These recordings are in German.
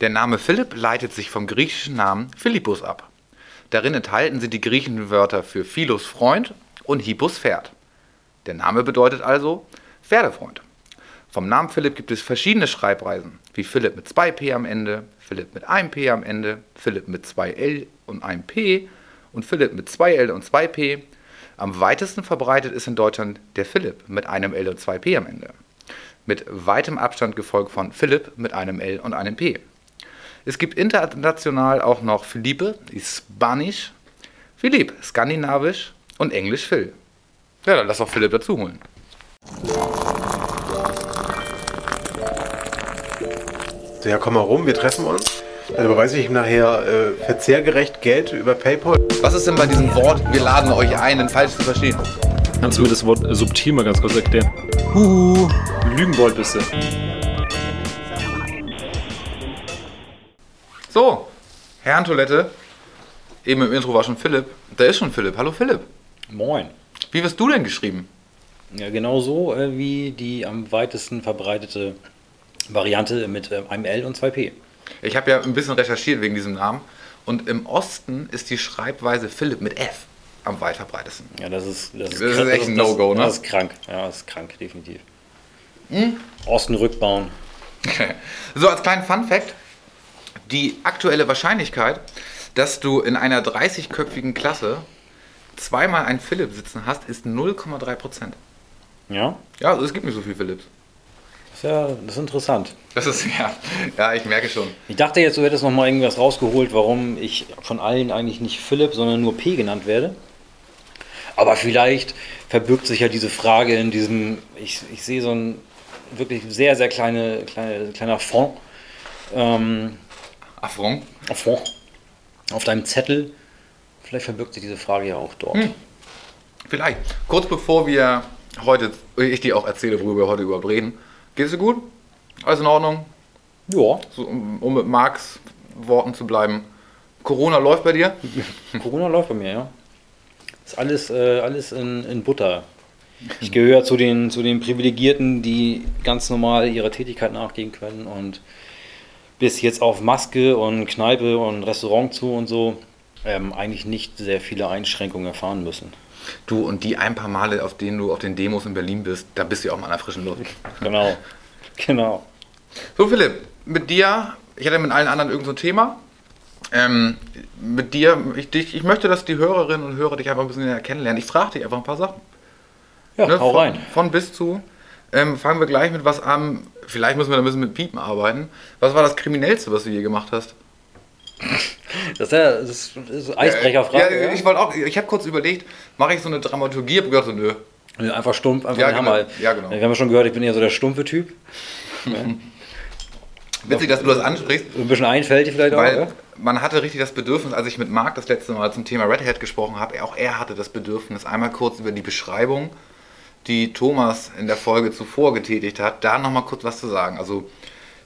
Der Name Philipp leitet sich vom griechischen Namen Philippus ab. Darin enthalten sind die griechischen Wörter für Philos Freund und Hippos Pferd. Der Name bedeutet also Pferdefreund. Vom Namen Philipp gibt es verschiedene Schreibweisen, wie Philipp mit 2p am Ende, Philipp mit einem p am Ende, Philipp mit 2l und einem p und Philipp mit 2l und 2p. Am weitesten verbreitet ist in Deutschland der Philipp mit einem l und 2p am Ende. Mit weitem Abstand gefolgt von Philipp mit einem l und einem p. Es gibt international auch noch Philippe, Spanisch, Philipp, Skandinavisch und Englisch Phil. Ja, dann lass doch Philipp dazu holen. So, ja, komm mal rum, wir treffen uns. Dann überweise ich ihm nachher äh, verzehrgerecht Geld über PayPal. Was ist denn bei diesem Wort, wir laden euch ein, denn falsch zu verstehen? Kannst du mir das Wort äh, subtil mal ganz kurz erklären? Huhu, Lügenbold bist du. So, Herrentoilette. Eben im Intro war schon Philipp. Da ist schon Philipp. Hallo Philipp. Moin. Wie wirst du denn geschrieben? Ja, genau so äh, wie die am weitesten verbreitete Variante mit äh, einem L und zwei P. Ich habe ja ein bisschen recherchiert wegen diesem Namen. Und im Osten ist die Schreibweise Philipp mit F am weit verbreitesten. Ja, das ist, das Das ist echt ein No-Go, ne? Das ist krank. Ja, das ist krank, definitiv. Osten rückbauen. So, als kleinen Fun-Fact: Die aktuelle Wahrscheinlichkeit, dass du in einer 30-köpfigen Klasse zweimal einen Philipp sitzen hast, ist 0,3 Prozent. Ja, Ja, also es gibt nicht so viel Philipps. das ist ja das ist interessant. Das ist, ja, ja, ich merke schon. Ich dachte jetzt, du hättest noch mal irgendwas rausgeholt, warum ich von allen eigentlich nicht Philipp, sondern nur P genannt werde. Aber vielleicht verbirgt sich ja diese Frage in diesem, ich, ich sehe so ein wirklich sehr, sehr kleine, kleine, kleiner Fond, ähm, Affront. Fond auf deinem Zettel. Vielleicht verbirgt sich diese Frage ja auch dort. Vielleicht. Kurz bevor wir heute, ich dir auch erzähle, worüber wir heute überhaupt reden. Geht es dir gut? Alles in Ordnung? Ja, So, um, um mit Marks Worten zu bleiben. Corona läuft bei dir? Corona läuft bei mir, ja. Ist alles, äh, alles in, in Butter. Ich gehöre zu den, zu den Privilegierten, die ganz normal ihrer Tätigkeit nachgehen können und bis jetzt auf Maske und Kneipe und Restaurant zu und so ähm, eigentlich nicht sehr viele Einschränkungen erfahren müssen. Du und die ein paar Male, auf denen du auf den Demos in Berlin bist, da bist du ja auch mal an der frischen Luft. Genau. genau. So Philipp, mit dir, ich hatte mit allen anderen irgendein so ein Thema. Ähm, mit dir, ich, dich, ich möchte, dass die Hörerinnen und Hörer dich einfach ein bisschen kennenlernen. Ich frage dich einfach ein paar Sachen. Ja, Ne, hau von, rein. Von bis zu. Ähm, fangen wir gleich mit was an. Vielleicht müssen wir da ein bisschen mit Piepen arbeiten. Was war das Kriminellste, was du je gemacht hast? Das ist ja das ist, Eisbrecherfrage. Ja, ich wollte auch, ich habe kurz überlegt, mache ich so eine Dramaturgie, hab gedacht, so, nö. ja. Einfach stumpf, einfach Ja, den genau. Hammer. Ja, genau. Wir haben ja schon gehört, ich bin eher so der stumpfe Typ. Witzig, dass du das ansprichst, ein bisschen einfältig vielleicht auch. weil ja? man hatte richtig das Bedürfnis, als ich mit Marc das letzte Mal zum Thema Red Hat gesprochen habe, auch er hatte das Bedürfnis, einmal kurz über die Beschreibung, die Thomas in der Folge zuvor getätigt hat, da nochmal kurz was zu sagen. Also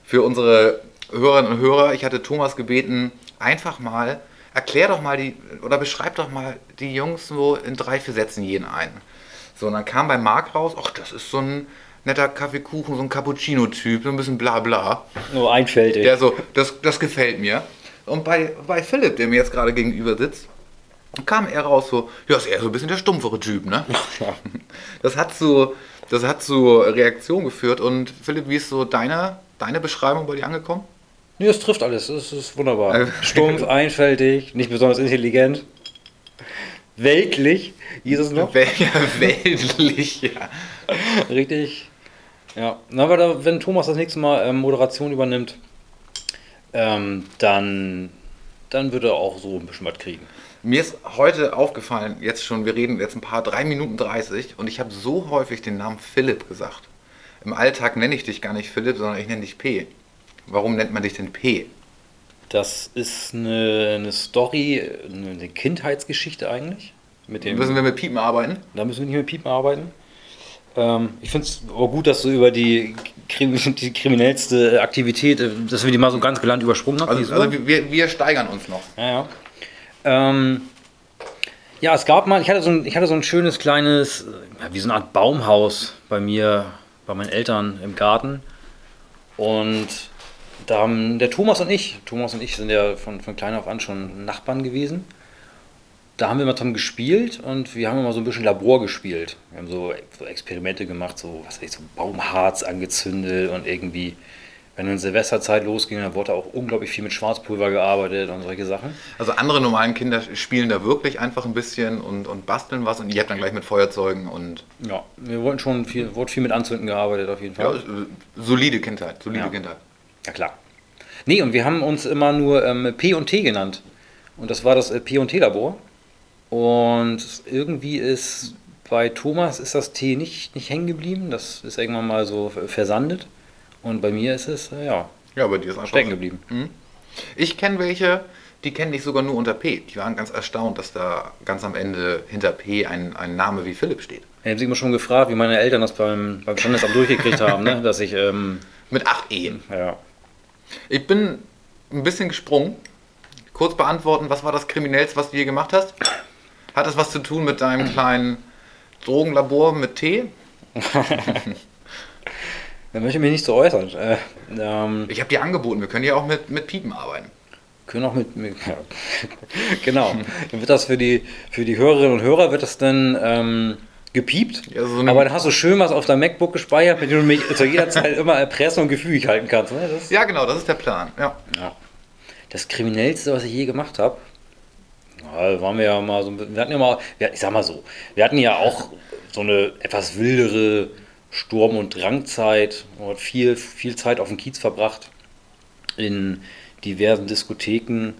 für unsere Hörerinnen und Hörer, ich hatte Thomas gebeten, einfach mal, erklär doch mal die, oder beschreib doch mal die Jungs so in drei, vier Sätzen jeden einen. So, und dann kam bei Marc raus, ach, das ist so ein netter Kaffeekuchen, so ein Cappuccino-Typ, so ein bisschen bla bla. Nur einfältig. Der so, das, das gefällt mir. Und bei, bei Philipp, der mir jetzt gerade gegenüber sitzt, kam er raus so, ja, ist eher so ein bisschen der stumpfere Typ, ne? Das hat zu, das hat zu Reaktion geführt. Und Philipp, wie ist so deine, deine Beschreibung bei dir angekommen? Nee, es trifft alles. Das ist wunderbar. Äh. Stumpf, einfältig, nicht besonders intelligent. Weltlich, hieß es noch. Wel ja, weltlich, ja. Richtig. Ja. Na, aber da, wenn Thomas das nächste Mal ähm, Moderation übernimmt, ähm, dann, dann wird er auch so ein bisschen was kriegen. Mir ist heute aufgefallen, jetzt schon, wir reden jetzt ein paar, drei Minuten 30 und ich habe so häufig den Namen Philipp gesagt. Im Alltag nenne ich dich gar nicht Philipp, sondern ich nenne dich P. Warum nennt man dich denn P? Das ist eine, eine Story, eine Kindheitsgeschichte eigentlich. Mit dem, Müssen wir mit Piepen arbeiten? Da müssen wir nicht mit Piepen arbeiten. Ähm, ich finde es aber gut, dass du über die, Krim die kriminellste Aktivität, dass wir die mal so ganz gelangt übersprungen haben. Also, also wir, wir steigern uns noch. ja, ja. Ähm, ja, es gab mal, ich hatte so ein, ich hatte so ein schönes kleines, äh, wie so eine Art Baumhaus bei mir, bei meinen Eltern im Garten. Und da haben der Thomas und ich, Thomas und ich sind ja von, von klein auf an schon Nachbarn gewesen. Da haben wir mal zusammen gespielt und wir haben immer so ein bisschen Labor gespielt. Wir haben so, so Experimente gemacht, so, was weiß ich, so Baumharz angezündet und irgendwie, wenn in Silvesterzeit losging, dann wurde auch unglaublich viel mit Schwarzpulver gearbeitet und solche Sachen. Also andere normalen Kinder spielen da wirklich einfach ein bisschen und, und basteln was und ihr habt dann gleich mit Feuerzeugen und Ja, wir wollten schon viel, wurde viel mit Anzünden gearbeitet auf jeden ja, Fall. äh, solide Kindheit, solide Ja. Kindheit. Ja klar. Nee, und wir haben uns immer nur ähm, P und T genannt. Und das war das äh, P und T-Labor. Und irgendwie ist bei Thomas ist das T nicht, nicht hängen geblieben. Das ist irgendwann mal so versandet. Und bei mir ist es, äh, ja, Ja, bei dir ist einfach stecken geblieben. Ich kenne welche, die kenne ich sogar nur unter P. Die waren ganz erstaunt, dass da ganz am Ende hinter P ein, ein Name wie Philipp steht. Ich habe immer schon gefragt, wie meine Eltern das beim, beim Standesamt durchgekriegt haben, ne? dass ich, ähm, Mit acht Ehen. ja, Ich bin ein bisschen gesprungen. Kurz beantworten, was war das Kriminellste, was du je gemacht hast? Hat das was zu tun mit deinem kleinen Drogenlabor mit Tee? da möchte ich mich nicht so äußern. Äh, ähm, Ich habe dir angeboten, wir können ja auch mit, mit Piepen arbeiten. können auch mit, mit ja. genau. Dann wird das für die, für die Hörerinnen und Hörer wird das dann ähm, gepiept. Ja, so aber dann hast du schön was auf deinem MacBook gespeichert, mit dem du mich zu jeder Zeit immer erpressen und gefügig halten kannst. Ne? Ja, genau, das ist der Plan. Ja. ja. das Kriminellste, was ich je gemacht habe, ja, waren wir ja mal so, ein bisschen- wir hatten ja mal, ich sag mal so, wir hatten ja auch so eine etwas wildere Sturm- und Drangzeit, man hat viel, viel Zeit auf dem Kiez verbracht, in diversen Diskotheken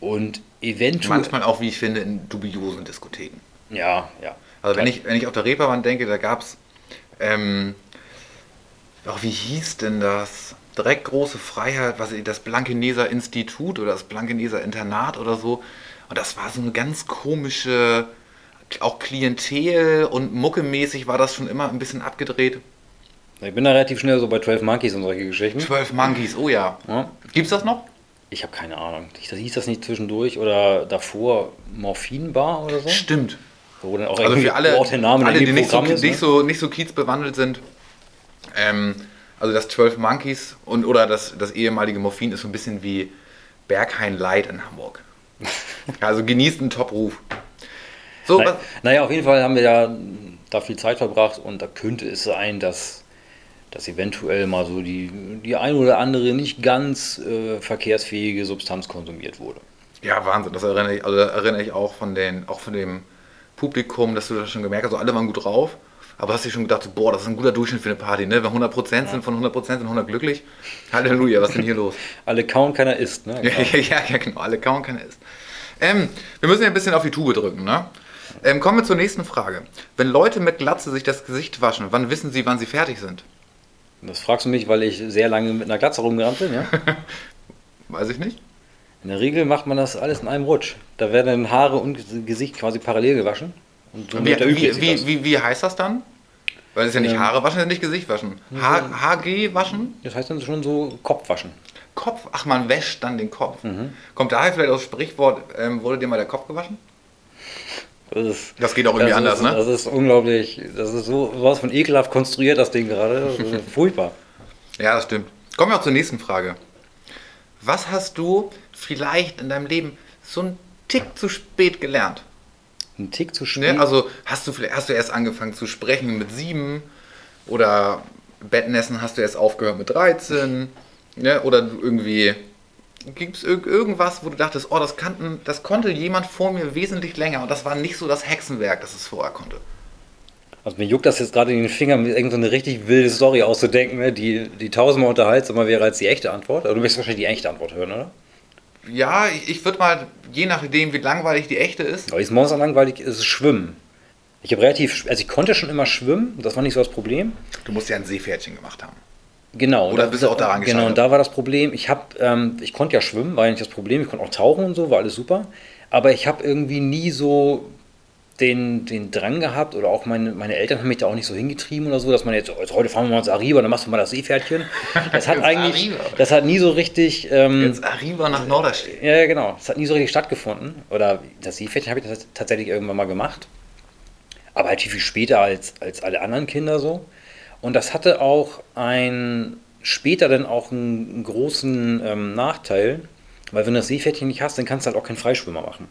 und eventuell, Manchmal auch, wie ich finde, in dubiosen Diskotheken. ja, ja, Also wenn ich, wenn ich auf der Reeperbahn denke, da gab es, ähm, ach, wie hieß denn das? Direkt große Freiheit, was ich, das Blankeneser Institut oder das Blankeneser Internat oder so. Und das war so eine ganz komische, auch Klientel und muckemäßig war das schon immer ein bisschen abgedreht. ich bin da relativ schnell so bei 12 Monkeys und solche Geschichten. 12 Monkeys, oh ja. Ja. Gibt's das noch? Ich habe keine Ahnung. Hieß das nicht zwischendurch oder davor Morphinbar oder so? Stimmt. Wo dann auch Also für alle, auch der Name alle die nicht so, ist, nicht, ne? so, nicht so kiezbewandelt sind, ähm, also das 12 Monkeys und oder das, das ehemalige Morphin ist so ein bisschen wie Berghain Light in Hamburg. Also genießt einen Top-Ruf. So, was, naja, auf jeden Fall haben wir ja da viel Zeit verbracht und da könnte es sein, dass, dass eventuell mal so die, die ein oder andere nicht ganz äh, verkehrsfähige Substanz konsumiert wurde. ja, Wahnsinn. Das erinnere ich, also erinnere ich auch von, den, auch von dem Publikum, dass du das schon gemerkt hast, so alle waren gut drauf. Aber hast dir schon gedacht, so, boah, das ist ein guter Durchschnitt für eine Party, ne? Wenn 100% sind, von 100% sind 100 glücklich. Halleluja, was ist denn hier los? Alle kauen, keiner isst, ne? Ja, ja, ja, ja, genau, alle kauen, keiner isst. Ähm, wir müssen ja ein bisschen auf die Tube drücken, ne? Ähm, kommen wir zur nächsten Frage. Wenn Leute mit Glatze sich das Gesicht waschen, wann wissen sie, wann sie fertig sind? Das fragst du mich, weil ich sehr lange mit einer Glatze rumgerannt bin, ja? Weiß ich nicht. In der Regel macht man das alles in einem Rutsch. Da werden dann Haare und Gesicht quasi parallel gewaschen. Und Wie, erübrigt wie, wie, das. wie, wie heißt das dann? Weil es ist ja nicht Ähm, Haare waschen, es ist nicht Gesicht waschen. H HG waschen? Das heißt dann schon so Kopfwaschen. Kopf? Ach, man wäscht dann den Kopf. Mhm. Kommt daher vielleicht aus Sprichwort, ähm, wurde dir mal der Kopf gewaschen? Das, ist, Das geht auch irgendwie anders, ist, ne? Das ist unglaublich. Das ist so was von ekelhaft konstruiert, das Ding gerade. Das furchtbar. Ja, das stimmt. Kommen wir auch zur nächsten Frage. Was hast du vielleicht in deinem Leben so einen Tick zu spät gelernt? Ein Tick zu spät. Ne? Also hast du vielleicht hast du erst angefangen zu sprechen mit sieben oder Bettnässen hast du erst aufgehört mit 13 ne? oder du irgendwie gibt es irg irgendwas, wo du dachtest, oh, das, kannten, das konnte jemand vor mir wesentlich länger und das war nicht so das Hexenwerk, das es vorher konnte. Also mir juckt das jetzt gerade in den Fingern, mir irgendeine so richtig wilde Story auszudenken, ne? die, die tausendmal unterhaltsamer wäre als die echte Antwort. Aber du möchtest wahrscheinlich die echte Antwort hören, oder? Ja, ich, ich würde mal, je nachdem, wie langweilig die echte ist, Aber das Monster langweilig ist Schwimmen. Ich habe relativ, also ich konnte schon immer schwimmen, das war nicht so das Problem. du musst ja ein Seepferdchen gemacht haben. Genau. Oder und bist du auch daran Genau, gescheitert? und da war das Problem, ich habe, ähm, ich konnte ja schwimmen, war ja nicht das Problem, ich konnte auch tauchen und so, war alles super. Aber ich habe irgendwie nie so den, den Drang gehabt oder auch meine, meine Eltern haben mich da auch nicht so hingetrieben oder so, dass man jetzt, heute fahren wir mal ins Arriba, dann machst du mal das Seepferdchen. Das hat eigentlich, Arriva. das hat nie so richtig, ähm, Jetzt Arriva nach Norderstedt. ja, genau. Es hat nie so richtig stattgefunden. Oder das Seepferdchen habe ich das tatsächlich irgendwann mal gemacht. Aber halt viel, viel später als, als alle anderen Kinder so. Und das hatte auch ein, später dann auch einen, großen ähm, Nachteil, weil wenn du das Seepferdchen nicht hast, dann kannst du halt auch keinen Freischwimmer machen.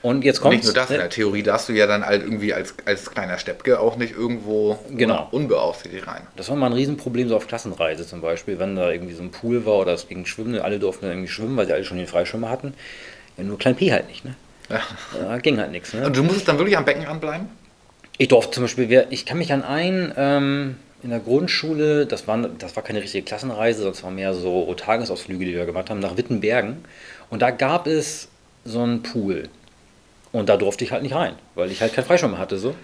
Und jetzt kommt Nicht nur das, in der Theorie darfst du ja dann halt irgendwie als, als kleiner Steppke auch nicht irgendwo Genau. unbeaufsichtigt rein. Das war mal ein Riesenproblem so auf Klassenreise zum Beispiel, wenn da irgendwie so ein Pool war oder es ging schwimmen, alle durften dann irgendwie schwimmen, weil sie alle schon den Freischwimmer hatten. Ja, nur Klein P halt nicht, ne? Ja. Da ging halt nichts, ne? Und du musstest dann wirklich am Becken ranbleiben? Ich durfte zum Beispiel, ich kann mich an einen ähm, in der Grundschule, das war, das war keine richtige Klassenreise, sondern es war mehr so Tagesausflüge, die wir gemacht haben, nach Wittenbergen. Und da gab es so einen Pool. Und da durfte ich halt nicht rein, weil ich halt keinen Freischwimmer hatte. so.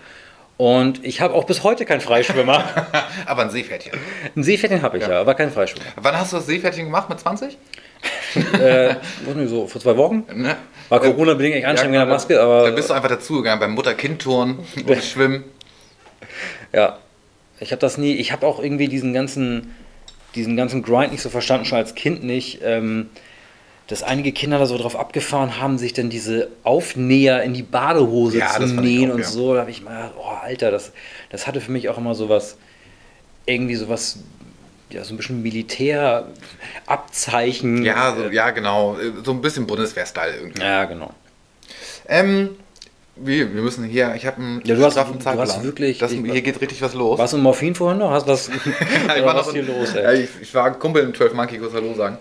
Und ich habe auch bis heute keinen Freischwimmer. Aber ein Seepferdchen. Ein Seepferdchen habe ich ja. Ja. aber keinen Freischwimmer. Wann hast du das Seepferdchen gemacht? Mit 20? äh, so vor zwei Wochen. Ne? War Corona-bedingt echt anstrengend mit der Maske, aber Da bist du einfach dazugegangen beim Mutter-Kind-Turnen und Schwimmen. Ja, ich habe das nie, ich habe auch irgendwie diesen ganzen, diesen ganzen Grind nicht so verstanden, schon als Kind nicht, ähm, dass einige Kinder da so drauf abgefahren haben, sich dann diese Aufnäher in die Badehose Ja, zu nähen auch, und ja. so. Da habe ich mal, gedacht, oh Alter, das, das hatte für mich auch immer sowas, irgendwie sowas, ja, so ein bisschen Militärabzeichen. Ja, so, ja, genau. So ein bisschen Bundeswehr-Style irgendwie. Ja, genau. Ähm, wir, wir müssen hier, ich habe einen Ja, du hast- straffen du hast wirklich- Das, hier geht richtig was los. Warst du Morphin vorhin noch? Hast was, ich, war was noch hier los, ey? ich, ich war ein Kumpel im 12 Monkey, kurz Hallo sagen.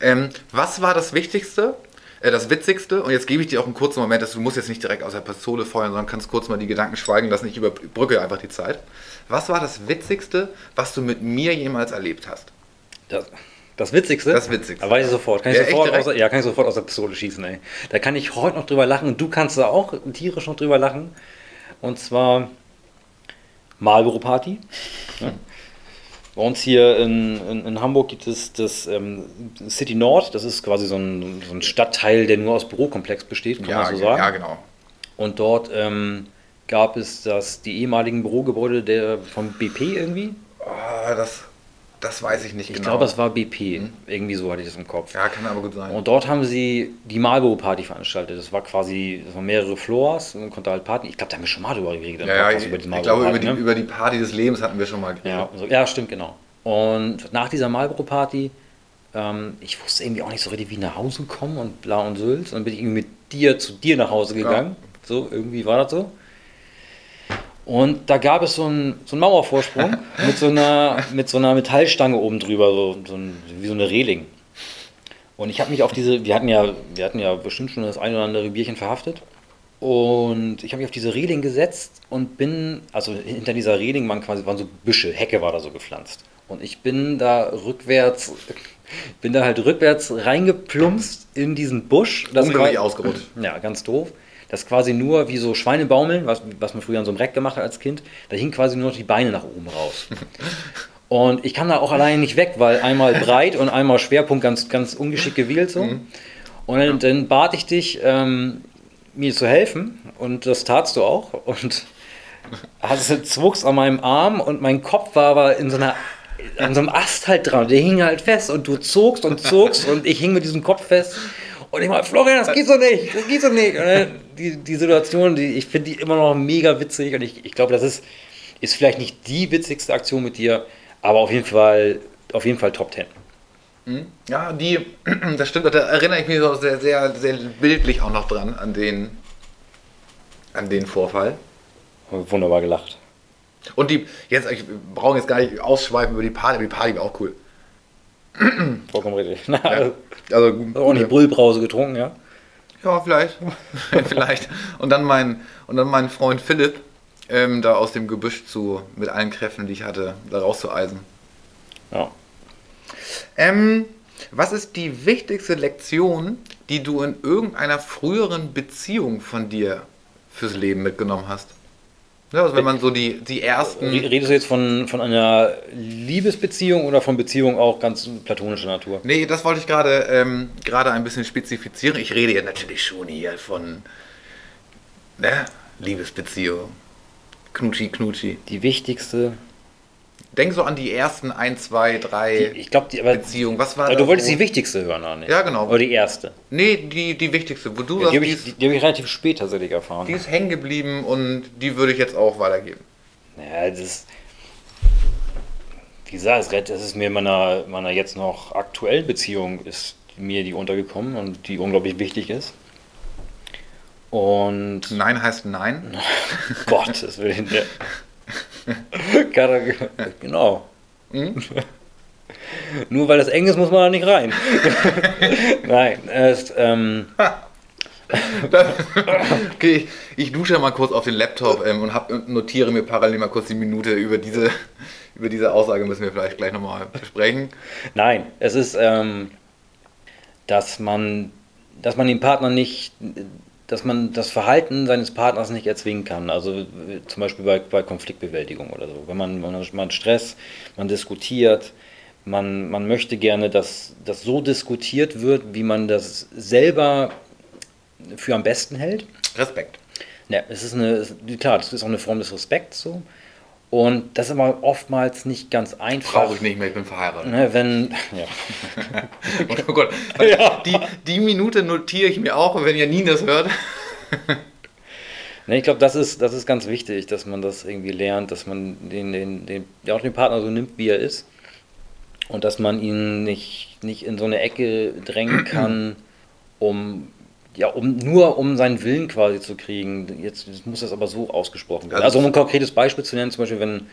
Ähm, was war das Wichtigste, äh, das Witzigste? Und jetzt gebe ich dir auch einen kurzen Moment, dass du musst jetzt nicht direkt aus der Pistole feuern, sondern kannst kurz mal die Gedanken schweigen lassen. Ich überbrücke einfach die Zeit. Was war das Witzigste, was du mit mir jemals erlebt hast? Das, das Witzigste? Das Witzigste. Da weiß ich sofort. Kann ich Ja, sofort aus, ja, kann ich sofort aus der Pistole schießen, ey. Da kann ich heute noch drüber lachen und du kannst da auch tierisch noch drüber lachen. Und zwar Marlboro Party. Ja. Bei uns hier in, in, in Hamburg gibt es das ähm, City Nord. Das ist quasi so ein, so ein Stadtteil, der nur aus Bürokomplex besteht, kann man so sagen. ja, genau. Und dort ähm, gab es das, die ehemaligen Bürogebäude der, von BP irgendwie. Oh, das, das weiß ich nicht Ich genau. glaube, es war BP. Irgendwie so hatte ich das im Kopf. Ja, kann aber gut sein. Und dort haben sie die Marlboro Party veranstaltet. Das war quasi, das waren mehrere Floors, man konnte halt Party. Ich glaube, da haben wir schon mal drüber geredet. ja, ja, ich, über die ich glaube, über die, ne? über die Party des Lebens hatten wir schon mal geredet. ja, so, ja, stimmt, genau. Und nach dieser Marlboro Party, ähm, ich wusste irgendwie auch nicht so richtig, wie nach Hause kommen und bla und Sülz. Und dann bin ich irgendwie mit dir zu dir nach Hause gegangen. So, irgendwie war das so. Und da gab es so einen, so einen Mauervorsprung mit, so einer, mit so einer Metallstange oben drüber, so, so ein, wie so eine Reling. Und ich habe mich auf diese, wir hatten ja, wir hatten ja bestimmt schon das ein oder andere Bierchen verhaftet. Und ich habe mich auf diese Reling gesetzt und bin, also hinter dieser Reling waren quasi waren so Büsche, Hecke war da so gepflanzt. Und ich bin da rückwärts, bin da halt rückwärts reingeplumpst in diesen Busch. Das Unglücklich ausgerutscht. Ja, ganz doof. Das ist quasi nur wie so Schweinebaumeln, was, was man früher an so einem Reck gemacht hat als Kind. Da hingen quasi nur noch die Beine nach oben raus. Und ich kam da auch alleine nicht weg, weil einmal breit und einmal Schwerpunkt ganz, ganz ungeschickt gewählt so. Und dann, dann bat ich dich, ähm, mir zu helfen und das tatst du auch. Und also zwuchs an meinem Arm und mein Kopf war aber in so einer an so einem Ast halt dran. Der hing halt fest und du zogst und zogst und ich hing mit diesem Kopf fest. Und ich mal, Florian, das geht so nicht, das geht so nicht. Und dann die, die Situation, die, ich finde die immer noch mega witzig und ich, ich glaube, das ist, ist vielleicht nicht die witzigste Aktion mit dir, aber auf jeden Fall, auf jeden Fall Top 10. Ja, die, das stimmt, da erinnere ich mich so sehr, sehr, sehr bildlich auch noch dran, an den, an den Vorfall. Wunderbar gelacht. Und die, jetzt, ich brauche jetzt gar nicht ausschweifen über die Party, aber die Party war auch cool. Vollkommen richtig. Ja. Also, Auch nicht Brüllbrause getrunken, ja? Ja, vielleicht. vielleicht. Und dann mein, und dann mein Freund Philipp, ähm, da aus dem Gebüsch zu, mit allen Kräften, die ich hatte, da rauszueisen. Ja. Ähm, was ist die wichtigste Lektion, die du in irgendeiner früheren Beziehung von dir fürs Leben mitgenommen hast? Ja, also wenn man so die, die ersten. Re- Redest du jetzt von, von einer Liebesbeziehung oder von Beziehungen auch ganz platonischer Natur? Nee, das wollte ich gerade ähm, gerade ein bisschen spezifizieren. Ich rede ja natürlich schon hier von ne, Liebesbeziehung. Knutschi, Knutschi. Die wichtigste. Denk so an die ersten ein, zwei, drei Die, ich glaube, die, aber Beziehungen. Was war da du wolltest so? die wichtigste hören, Arne. Ja, genau. Oder die erste. Nee, die, die wichtigste. Wo du Ja, die habe ich, ist, die, die hab ich relativ spät tatsächlich erfahren. die ist hängen geblieben und die würde ich jetzt auch weitergeben. Naja, das ist. Wie gesagt, das ist mir in meiner, meiner jetzt noch aktuellen Beziehung ist mir die untergekommen und die unglaublich wichtig ist. Und Nein heißt Nein. Gottes Willen. Der Genau. Hm? Nur weil das eng ist, muss man da nicht rein. Nein, es, ähm, Okay, ich, dusche mal kurz auf den Laptop ähm, und hab, notiere mir parallel mal kurz die Minute über diese, über diese Aussage müssen wir vielleicht gleich nochmal besprechen. nein, es ist, ähm, dass man, dass man den Partner nicht, dass man das Verhalten seines Partners nicht erzwingen kann. Also zum Beispiel bei, bei Konfliktbewältigung oder so. Wenn man, man, man Stress, man diskutiert, man, man möchte gerne, dass das so diskutiert wird, wie man das selber für am besten hält. Respekt. Ja, es ist eine, klar, das ist auch eine Form des Respekts so. Und das ist aber oftmals nicht ganz einfach. Brauche ich nicht mehr, ich bin verheiratet. Ne, wenn, ja. Oh Gott, die, die Minute notiere ich mir auch, wenn Janine das hört. Ne, ich glaube, das ist, das ist ganz wichtig, dass man das irgendwie lernt, dass man den, den, den, ja, auch den Partner so nimmt, wie er ist. Und dass man ihn nicht, nicht in so eine Ecke drängen kann, um, ja, um nur um seinen Willen quasi zu kriegen. Jetzt, jetzt muss das aber so ausgesprochen werden. Also Also, um ein konkretes Beispiel zu nennen, zum Beispiel, wenn.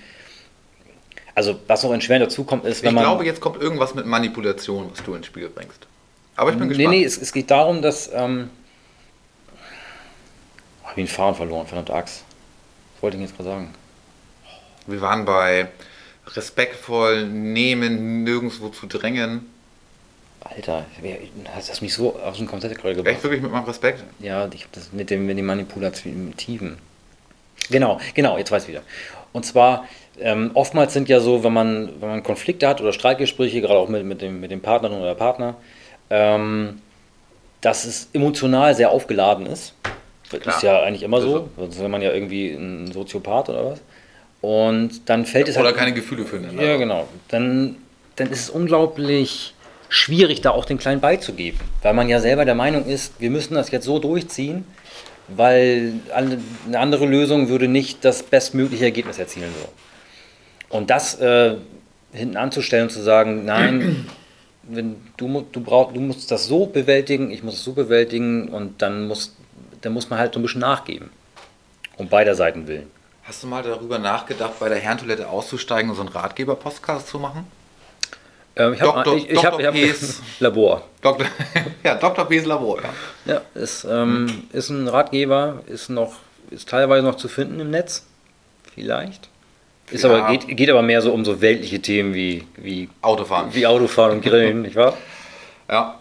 Also, was noch in Schweren dazukommt, ist, wenn Ich man. glaube, jetzt kommt irgendwas mit Manipulation, was du ins Spiel bringst. Aber ich bin Nee, gespannt. nee, es, es geht darum, dass. Ähm, hab ich den Faden verloren, verdammte Axt. Was wollte ich jetzt gerade sagen? Wir waren bei respektvoll nehmen, nirgendwo zu drängen. Alter, hast das mich so aus dem Konzept gerade gebracht? Echt wirklich mit meinem Respekt? Ja, ich habe das mit dem mit den Manipulativen. Genau, genau, jetzt weiß ich wieder. Und zwar, ähm, oftmals sind ja so, wenn man, wenn man Konflikte hat oder Streitgespräche, gerade auch mit, mit, dem, mit dem Partnerin oder Partner, ähm, dass es emotional sehr aufgeladen ist. Das Klar. ist ja eigentlich immer so, Also- sonst wäre man ja irgendwie ein Soziopath oder was. Und dann fällt es Oder halt. keine Gefühle für einen. Ja, genau. Dann, dann ist es unglaublich schwierig, da auch den Kleinen beizugeben. Weil man ja selber der Meinung ist, wir müssen das jetzt so durchziehen, weil eine andere Lösung würde nicht das bestmögliche Ergebnis erzielen. So. Und das äh, hinten anzustellen und zu sagen, nein, wenn du, du, brauch, du musst das so bewältigen, ich muss es so bewältigen und dann muss, dann muss man halt so ein bisschen nachgeben. Um beider Seiten willen. Hast du mal darüber nachgedacht, bei der Herrentoilette auszusteigen und so einen Ratgeber-Podcast zu machen? Ähm, ich habe Doktor- ich, ich hab, ich hab. Labor. Dr. ja, Dr. P's Labor, ja. Ja, ist, ähm, ist ein Ratgeber, ist noch, ist teilweise noch zu finden im Netz. Vielleicht. Ist Ja. aber, geht, geht aber mehr so um so weltliche Themen wie, wie, Autofahren. wie Autofahren und Grillen, nicht wahr? Ja.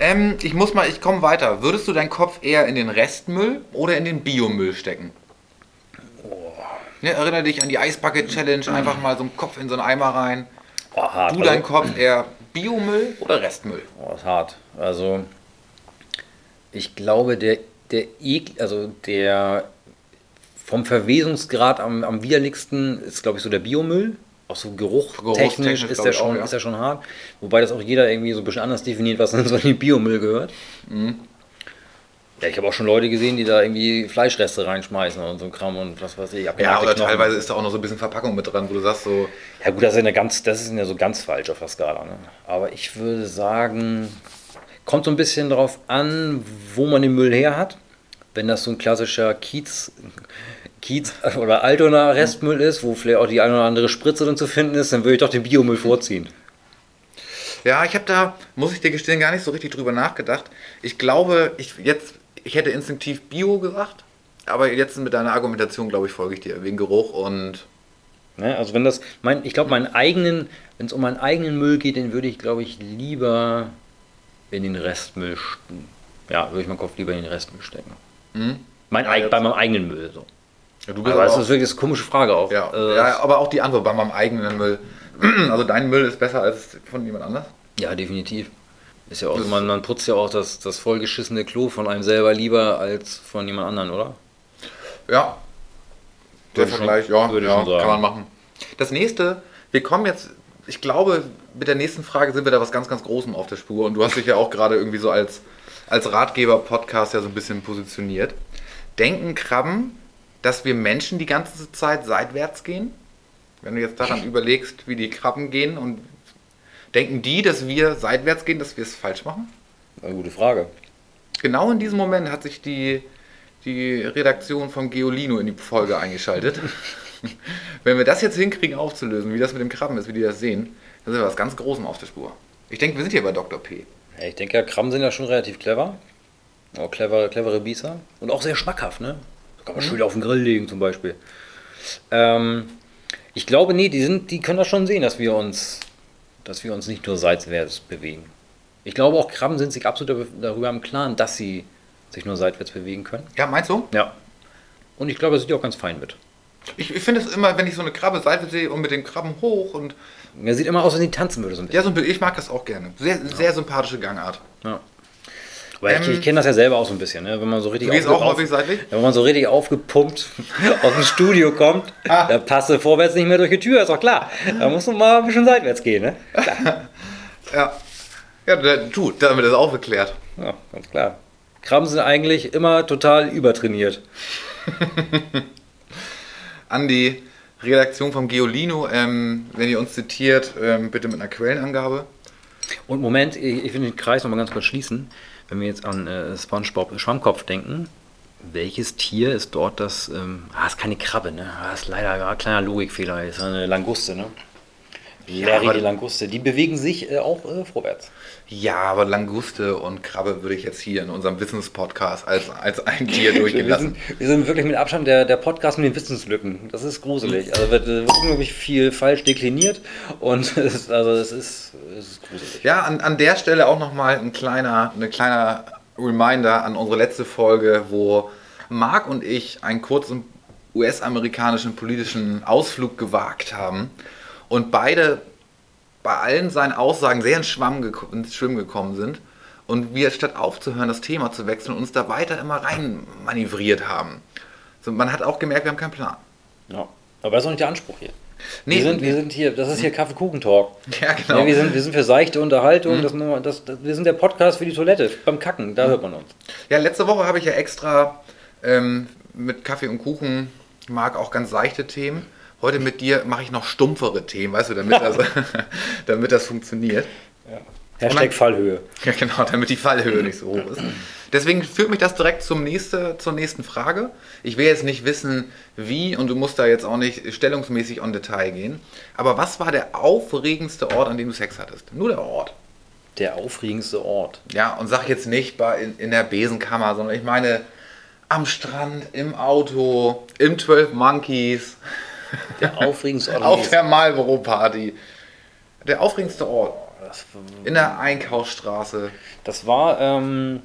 Ähm, ich muss mal, ich komme weiter. Würdest du deinen Kopf eher in den Restmüll oder in den Biomüll stecken? Ja, erinnere dich an die Eisbucket Challenge, einfach mal so einen Kopf in so einen Eimer rein. Oh, hart. Du also, dein Kopf eher Biomüll oder Restmüll? Oh, ist hart. Also, ich glaube, der, der Ekel, also der vom Verwesungsgrad am, am widerlichsten ist, glaube ich, so der Biomüll. Auch so geruchtechnisch Geruchstechnisch, ist der, auch, schon, ja. ist der schon hart. Wobei das auch jeder irgendwie so ein bisschen anders definiert, was in so einen Biomüll gehört. Mhm. Ja, ich habe auch schon Leute gesehen, die da irgendwie Fleischreste reinschmeißen und so ein Kram und was weiß ich. Ja, oder Knochen. teilweise ist da auch noch so ein bisschen Verpackung mit dran, wo du sagst so, Ja gut, das ist ja, ganz, das ist ja so ganz falsch auf der Skala. Ne? Aber ich würde sagen, kommt so ein bisschen drauf an, wo man den Müll her hat. Wenn das so ein klassischer Kiez, Kiez oder Altona Restmüll ist, wo vielleicht auch die eine oder andere Spritze dann zu finden ist, dann würde ich doch den Biomüll vorziehen. Ja, ich habe da, muss ich dir gestehen, gar nicht so richtig drüber nachgedacht. Ich glaube, ich jetzt, ich hätte instinktiv Bio gesagt, aber jetzt mit deiner Argumentation, glaube ich, folge ich dir, wegen Geruch und Ne? Also wenn das, mein, ich glaube, meinen eigenen, wenn es um meinen eigenen Müll geht, den würde ich, glaube ich, lieber in den Restmüll, st- ja, würde ich meinen Kopf lieber in den Restmüll stecken. hm? Mein, Ja, eig- bei meinem eigenen Müll so. ja, du Aber das ist wirklich eine komische Frage auch. ja, Äh, ja, aber auch die Antwort bei meinem eigenen Müll. Also dein Müll ist besser als von jemand anders? Ja, definitiv. Ist ja auch Das- man, man putzt ja auch das, das vollgeschissene Klo von einem selber lieber als von jemand anderem, oder? Ja. Der Würde ich schon- Vergleich, ja, ja schon sagen. kann man machen. Das nächste, wir kommen jetzt, ich glaube, mit der nächsten Frage sind wir da was ganz, ganz Großem auf der Spur und du hast dich ja auch gerade irgendwie so als, als Ratgeber-Podcast ja so ein bisschen positioniert. Denken Krabben, dass wir Menschen die ganze Zeit seitwärts gehen? Wenn du jetzt daran überlegst, wie die Krabben gehen und denken die, dass wir seitwärts gehen, dass wir es falsch machen? Eine gute Frage. Genau in diesem Moment hat sich die, die Redaktion von Geolino in die Folge eingeschaltet. Wenn wir das jetzt hinkriegen aufzulösen, wie das mit dem Krabben ist, wie die das sehen, dann sind wir was ganz Großem auf der Spur. Ich denke, wir sind hier bei Dr. P. Ja, ich denke, ja, Krabben sind ja schon relativ clever. Auch clever, clevere Biester. Und auch sehr schmackhaft, ne? So kann man schön auf den Grill legen zum Beispiel. Ähm, ich glaube, nee, die, sind, die können das schon sehen, dass wir uns, dass wir uns nicht nur seitwärts bewegen. Ich glaube, auch Krabben sind sich absolut darüber im Klaren, dass sie sich nur seitwärts bewegen können. Ja, meinst du? Ja. Und ich glaube, da sind die auch ganz fein mit. Ich, ich finde es immer, wenn ich so eine Krabbe seitwärts sehe und mit dem Krabben hoch und. Er sieht immer aus, als wenn die tanzen würde. So ein bisschen. Ja, so ein Bild, ich mag das auch gerne. Sehr, sehr sympathische Gangart. Ja. Ich, Ähm, ich kenne das ja selber auch so ein bisschen, ne? wenn man so richtig Du auch seitlich? Wenn man so richtig aufgepumpt aus dem Studio kommt, Ah. da passt du vorwärts nicht mehr durch die Tür, ist doch klar. Da musst du mal ein bisschen seitwärts gehen, ne? Ja. Ja, da- du, damit ist auch geklärt. Ja, ganz klar. Krabben sind eigentlich immer total übertrainiert. An die Redaktion vom Geolino, ähm, wenn ihr uns zitiert, ähm, bitte mit einer Quellenangabe. Und Moment, ich, ich will den Kreis nochmal ganz kurz schließen. Wenn wir jetzt an äh, SpongeBob Schwammkopf denken, welches Tier ist dort das, ähm, ah, ist keine Krabbe, ne? Ah, ist leider ja, ein kleiner Logikfehler, ist eine Languste, ne? Larry aber- die Languste, die bewegen sich äh, auch äh, vorwärts. Ja, aber Languste und Krabbe würde ich jetzt hier in unserem Wissenspodcast als, als ein Tier Wir durchgelassen. sind, wir sind wirklich mit Abstand der, der Podcast mit den Wissenslücken. Das ist gruselig. Also wird, wird unglaublich viel falsch dekliniert und es, ist- also es ist, es ist gruselig. Ja, an, an der Stelle auch nochmal ein kleiner, eine kleiner Reminder an unsere letzte Folge, wo Marc und ich einen kurzen US-amerikanischen politischen Ausflug gewagt haben und beide bei allen seinen Aussagen sehr ins, geko- ins Schwimmen gekommen sind und wir statt aufzuhören, das Thema zu wechseln, uns da weiter immer rein manövriert haben. So, man hat auch gemerkt, wir haben keinen Plan. Ja. Aber das ist auch nicht der Anspruch hier. Nee, wir, sind, wir sind hier, das ist hier Kaffeekuchentalk. Ja, genau. Ja, wir, sind, wir sind für seichte Unterhaltung, das, das, das, wir sind der Podcast für die Toilette, beim Kacken, da hört man uns. Ja, letzte Woche habe ich ja extra ähm, mit Kaffee und Kuchen, mag auch ganz seichte Themen. Heute mit dir mache ich noch stumpfere Themen, weißt du, damit das, damit das funktioniert. Hashtag dann- Fallhöhe. Ja, genau, damit die Fallhöhe nicht so hoch ist. Deswegen führt mich das direkt zum nächste, zur nächsten Frage. Ich will jetzt nicht wissen, wie, und du musst da jetzt auch nicht stellungsmäßig on Detail gehen. Aber was war der aufregendste Ort, an dem du Sex hattest? Nur der Ort. Der aufregendste Ort. Ja, und sag jetzt nicht bei, in, in der Besenkammer, sondern ich meine am Strand, im Auto, im 12 Monkeys, Der aufregendste Ort. auf der Marlboro Party. Der aufregendste Ort. In der Einkaufsstraße, das war, ähm,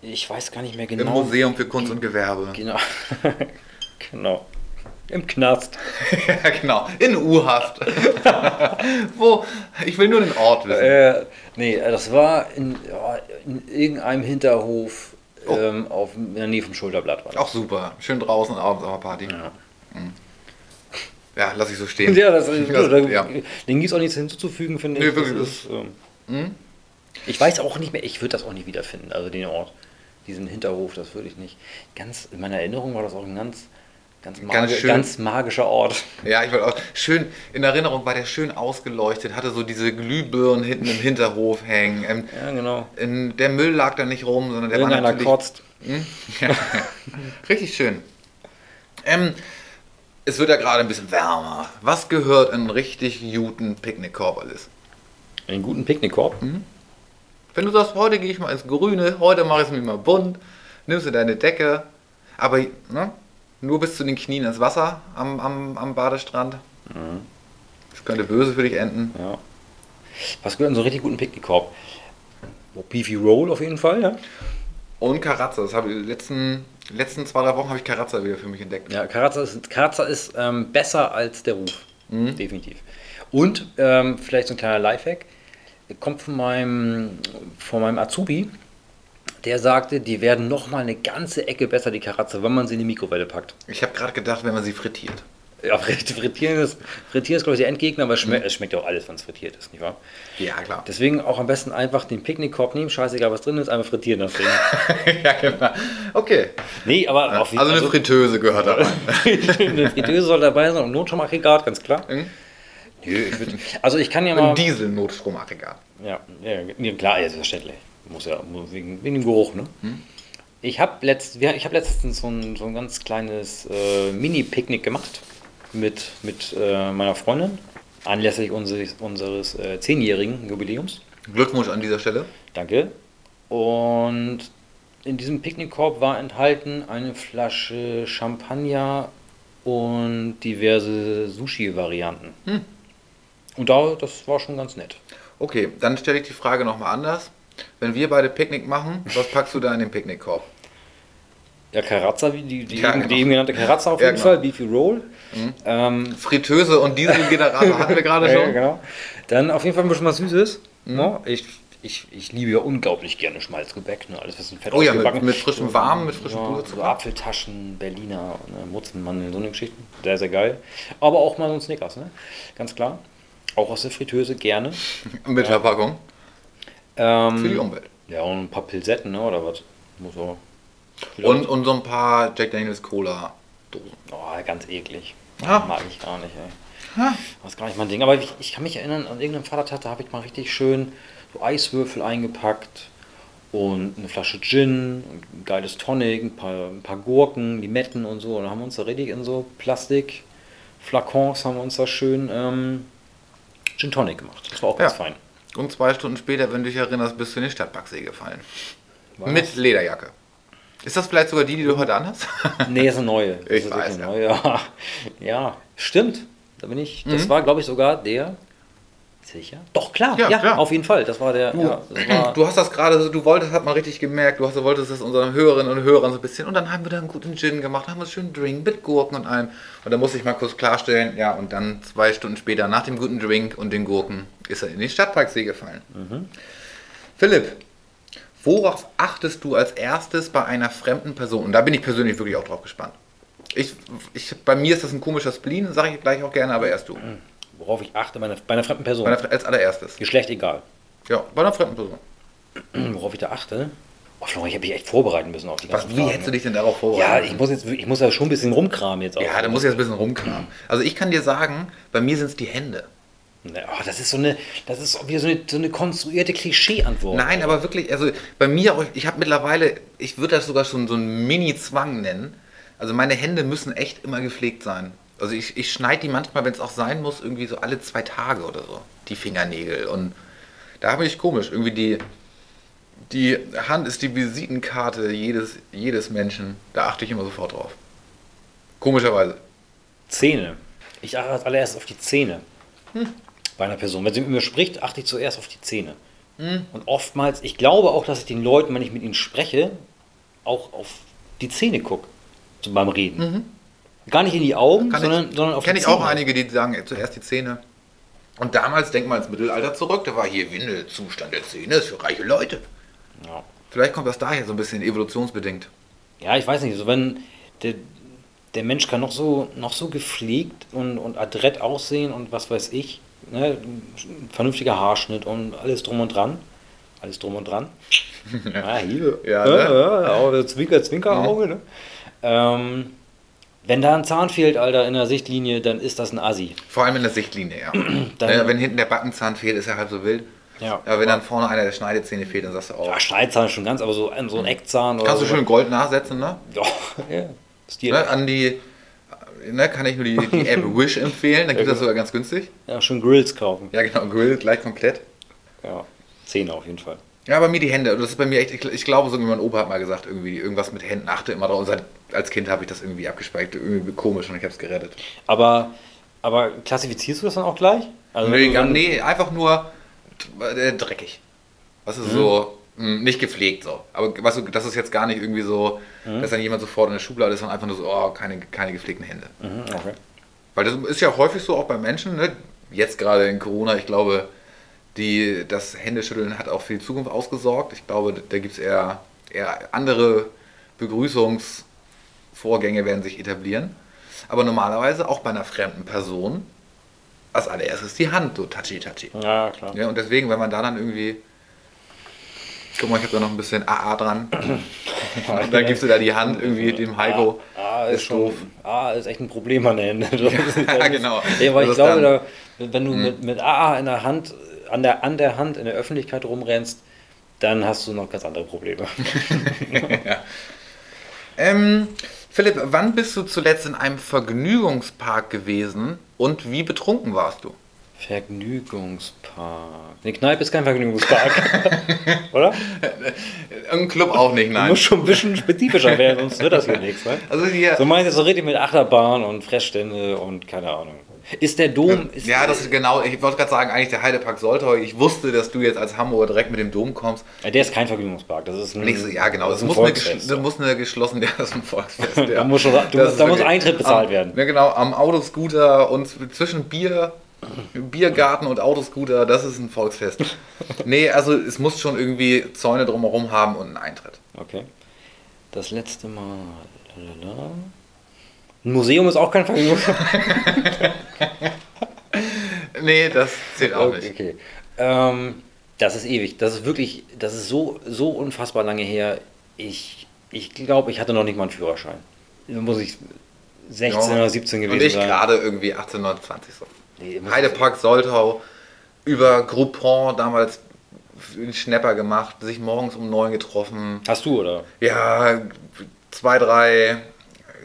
ich weiß gar nicht mehr im genau. Museum für Kunst und Gewerbe. Genau. genau. Im Knast. ja, genau. In U-Haft. Wo? Ich will nur den Ort wissen. Äh, nee, das war in, in irgendeinem Hinterhof Oh. ähm, auf, in der Nähe vom Schulterblatt. War das. Auch super. Schön draußen abends auf der Party. Ja. Ja, lass ich so stehen. Ja, das, ist Ja, da, ja. Den gibt es auch nichts hinzuzufügen, finde Nee, ich. wirklich, Das das- ist, ähm, Hm? ich weiß auch nicht mehr, ich würde das auch nicht wiederfinden, also den Ort, diesen Hinterhof, das würde ich nicht. Ganz, in meiner Erinnerung war das auch ein ganz, ganz, magi schön. ganz magischer Ort. Ja, ich wollte auch schön, in Erinnerung war der schön ausgeleuchtet, hatte so diese Glühbirnen hinten im Hinterhof hängen. Ähm, Ja, genau. in, der Müll lag da nicht rum, sondern der war Irgendeiner natürlich... kotzt. Hm? Ja. Richtig schön. Ähm, es wird ja gerade ein bisschen wärmer. Was gehört in einen richtig guten Picknickkorb alles? Einen guten Picknickkorb. Wenn du sagst, heute gehe ich mal ins Grüne, heute mache ich es mir mal bunt, nimmst du deine Decke, aber ne, nur bis zu den Knien ins Wasser am, am, am Badestrand. Das könnte böse für dich enden. Ja. Was gehört in so einen richtig guten Picknickkorb? Beefy Roll auf jeden Fall, ja. Und Karazza, das habe ich die letzten, letzten zwei, drei Wochen habe ich Karazza wieder für mich entdeckt. Ja, Karazza ist, Karazza ist ähm, besser als der Ruf. Mhm. Definitiv. Und ähm, vielleicht so ein kleiner Lifehack. Kommt von meinem, von meinem Azubi. Der sagte, die werden noch mal eine ganze Ecke besser, die Karazza, wenn man sie in die Mikrowelle packt. Ich habe gerade gedacht, wenn man sie frittiert. Ja, frittieren ist, frittieren ist glaube ich, der Endgegner, aber es, schme es schmeckt ja auch alles, wenn es frittiert ist, nicht wahr? Ja, klar. Deswegen auch am besten einfach den Picknickkorb nehmen, scheißegal was drin ist, einfach frittieren das Ding. ja, genau. Okay. Nee, aber auf Also eine Fritteuse gehört da rein. eine Fritteuse soll dabei sein und Notstromaggregat, ganz klar. Mhm. Nö, ich würd, also ich kann ja Ein mal. Diesel-Notstromaggregat. Ja, ja, ja klar, ja, selbstverständlich. Muss ja wegen, wegen dem Geruch, ne? Ich habe letzt, ich hab letztens so ein, so ein ganz kleines äh, Mini-Picknick gemacht mit, mit äh, meiner Freundin, anlässlich unseres, unseres äh, zehnjährigen Jubiläums. Glückwunsch an dieser Stelle. Danke. Und in diesem Picknickkorb war enthalten eine Flasche Champagner und diverse Sushi-Varianten. Und da, das war schon ganz nett. Okay, dann stelle ich die Frage nochmal anders. Wenn wir beide Picknick machen, was packst du da in den Picknickkorb? Ja, Karazza, wie die, die, Ja, eben, genau. die eben genannte Karazza auf Ja, jeden genau. Fall, Beefy Roll. Ähm, Fritteuse und Dieselgenerator hatten wir gerade ja, schon. genau. Dann auf jeden Fall ein bisschen was Süßes. Mhm. Ne? Ich, ich, ich liebe ja unglaublich gerne Schmalzgebäck. Ne? Alles, was in Fett Oh ja, mit- mit frischem Warm, mit frischem ja, Puderzucker. so Apfeltaschen, Berliner, ne? Mutzenmandeln, so eine Geschichten. Sehr, sehr geil. Aber auch mal so ein Snickers, ne? ganz klar. Auch aus der Fritteuse gerne. Mit Verpackung. Ähm, Für die Umwelt. Ja, und ein paar Pilsetten, ne? oder was? Muss auch. Und, und so ein paar Jack Daniels Cola Dosen. Oh, ganz eklig. Ah. Mag ich gar nicht, ey. Das ist gar nicht mein Ding. Aber ich, ich kann mich erinnern, an irgendeinem Vatertag, da habe ich mal richtig schön so Eiswürfel eingepackt und eine Flasche Gin, ein geiles Tonic, ein paar, ein paar Gurken, Limetten und so. Und dann haben wir uns da richtig in so Plastikflakons haben wir uns da schön ähm, Gin Tonic gemacht. Das war auch ganz Ja. fein. Und zwei Stunden später, wenn du dich erinnerst, bist du in den Stadtparksee gefallen. Was? Mit Lederjacke. Ist das vielleicht sogar die, die du heute anhast? Nee, ist eine neue. Das Ich ist weiß, eine neue. Ja. ja, stimmt. Da bin ich. Das Mhm. war, glaube ich, sogar der. Sicher? Doch, klar. Ja, Ja, klar. auf jeden Fall. Das war der. Ja, das war, Du hast das gerade, so- du wolltest, hat man richtig gemerkt, du hast, du wolltest das unseren Hörerinnen und Hörern so ein bisschen und dann haben wir da einen guten Gin gemacht, haben wir einen schönen Drink mit Gurken und allem. Und da musste ich mal kurz klarstellen, ja, und dann zwei Stunden später nach dem guten Drink und den Gurken ist er in den Stadtparksee gefallen. Philipp, worauf achtest du als erstes bei einer fremden Person? Und da bin ich persönlich wirklich auch drauf gespannt. Ich, ich, bei mir ist das ein komischer Spleen, sage ich gleich auch gerne, aber erst du. worauf ich achte bei einer, bei einer fremden Person. Einer, als allererstes. Geschlecht egal. Ja, bei einer fremden Person. worauf ich da achte. Oh, Florian, ich habe mich echt vorbereiten müssen auf die Was, ganzen wie Fragen, hättest du ne? dich denn darauf Ja, vorbereitet? ich muss jetzt, ich muss ja schon ein bisschen rumkramen jetzt auch. Ja, da muss ich jetzt ein bisschen rumkramen. Also ich kann dir sagen, bei mir sind es die Hände. Ne, Oh, das ist so eine, das ist wieder so eine, so eine konstruierte Klischee-Antwort. Nein, aber wirklich, also bei mir, auch, ich habe mittlerweile, ich würde das sogar schon so einen Mini-Zwang nennen. Also meine Hände müssen echt immer gepflegt sein. Also ich, ich schneide die manchmal, wenn es auch sein muss, irgendwie so alle zwei Tage oder so, die Fingernägel. Und da bin ich komisch. Irgendwie die, die Hand ist die Visitenkarte jedes, jedes Menschen. Da achte ich immer sofort drauf. Komischerweise. Zähne. Ich achte als allererstes auf die Zähne. Bei einer Person. Wenn sie mit mir spricht, achte ich zuerst auf die Zähne. Und oftmals, ich glaube auch, dass ich den Leuten, wenn ich mit ihnen spreche, auch auf die Zähne gucke. Beim Reden. Gar nicht in die Augen, Kann sondern, ich, sondern auf Kenne die ich Zähne. auch einige, die sagen zuerst die Zähne. Und damals, denk mal ins Mittelalter zurück, da war hier Windelzustand der Zähne, ist für reiche Leute. Ja. Vielleicht kommt das daher so ein bisschen evolutionsbedingt. ja, ich weiß nicht, so wenn der, der Mensch kann noch so, noch so gepflegt und, und adrett aussehen und was weiß ich, ne, ein vernünftiger Haarschnitt und alles drum und dran. Alles drum und dran. Ja, hier. Ja, Ja, ne? ja, ja, aber Zwinker, Zwinkerauge, ne? Ähm, wenn da ein Zahn fehlt, Alter, in der Sichtlinie, dann ist das ein Assi. Vor allem in der Sichtlinie, ja. Dann- ja wenn hinten der Backenzahn fehlt, ist er halb so wild. Ja. Aber wenn dann vorne einer der Schneidezähne fehlt, dann sagst du auch. Ja, Schneidzahn schon ganz, aber so, ein- so ein Eckzahn oder Kannst du so. schön Gold nachsetzen, ne? Ja, ja. Stil. ne? An die, ne, kann ich nur die, die App Wish empfehlen, dann gibt es das sogar ganz günstig. Ja, schon Grills kaufen. Ja, genau, Grill gleich komplett. Ja, Zähne auf jeden Fall. Ja, bei mir die Hände. Das ist bei mir echt, ich, ich glaube, so mein Opa hat mal gesagt, irgendwie irgendwas mit Händen achte immer drauf. Und seit, als Kind habe ich das irgendwie abgespeichert, irgendwie komisch und ich habe es gerettet. Aber, aber klassifizierst du das dann auch gleich? Also nee, nee, einfach nur äh, dreckig. Was ist so, mh, nicht gepflegt so. Aber weißt du, das ist jetzt gar nicht irgendwie so, dass dann jemand sofort in der Schublade ist, sondern einfach nur so, oh, keine, keine gepflegten Hände. Mhm, okay. Weil das ist ja häufig so auch bei Menschen, ne? jetzt gerade in Corona, ich glaube, die, das Händeschütteln hat auch für die Zukunft ausgesorgt. Ich glaube, da gibt es eher, eher andere Begrüßungsvorgänge werden sich etablieren. Aber normalerweise auch bei einer fremden Person als allererstes die Hand, so touchy touchy. Ja, klar. Ja, und deswegen, wenn man da dann irgendwie. Guck mal, ich habe da noch ein bisschen AA dran. Und dann gibst du da die Hand irgendwie dem Heiko. Ah, ist, Ist schon, doof. Ah, ist echt ein Problem an der Hände. Ja, genau. Ja, weil Das ich glaube, da, wenn du mit, mit AA in der Hand, an der, an der Hand in der Öffentlichkeit rumrennst, dann hast du noch ganz andere Probleme. Ähm, Philipp, wann bist du zuletzt in einem Vergnügungspark gewesen und wie betrunken warst du? Vergnügungspark. Eine Kneipe ist kein Vergnügungspark. Oder? Im Club auch nicht, nein. musst schon ein bisschen spezifischer werden, sonst wird das hier nichts. Ne? Also hier, So meinst du so richtig mit Achterbahn und Fressstände und keine Ahnung. Ist der Dom. Ist, ja, das ist genau, ich wollte gerade sagen, eigentlich der Heidepark Soltau. Ich wusste, dass du jetzt als Hamburger direkt mit dem Dom kommst. Ja, der ist kein Vergnügungspark. Das ist ein. So, ja, genau, das das muss, ein eine, das muss eine geschlossene, ja, das ist ein Volksfest. Ja. Da muss schon- da muss Eintritt bezahlt am, werden. Ja, genau, am Autoscooter und zwischen Bier, Biergarten und Autoscooter, das ist ein Volksfest. nee, also es muss schon irgendwie Zäune drumherum haben und einen Eintritt. Okay. Das letzte Mal. Lalala. Ein Museum ist auch kein Vergnügungspark. Nee, das zählt auch nicht. Okay. Ähm, das ist ewig. Das ist wirklich, das ist so, so unfassbar lange her. Ich, ich glaube, ich hatte noch nicht mal einen Führerschein. Da muss ich 16 Ja. oder 17 gewesen Und ich sein. gerade irgendwie 18, 19, 20 so. Nee, Heidepark Soltau über Groupon damals einen Schnapper gemacht, sich morgens um neun getroffen. Hast du, oder? Ja, zwei, drei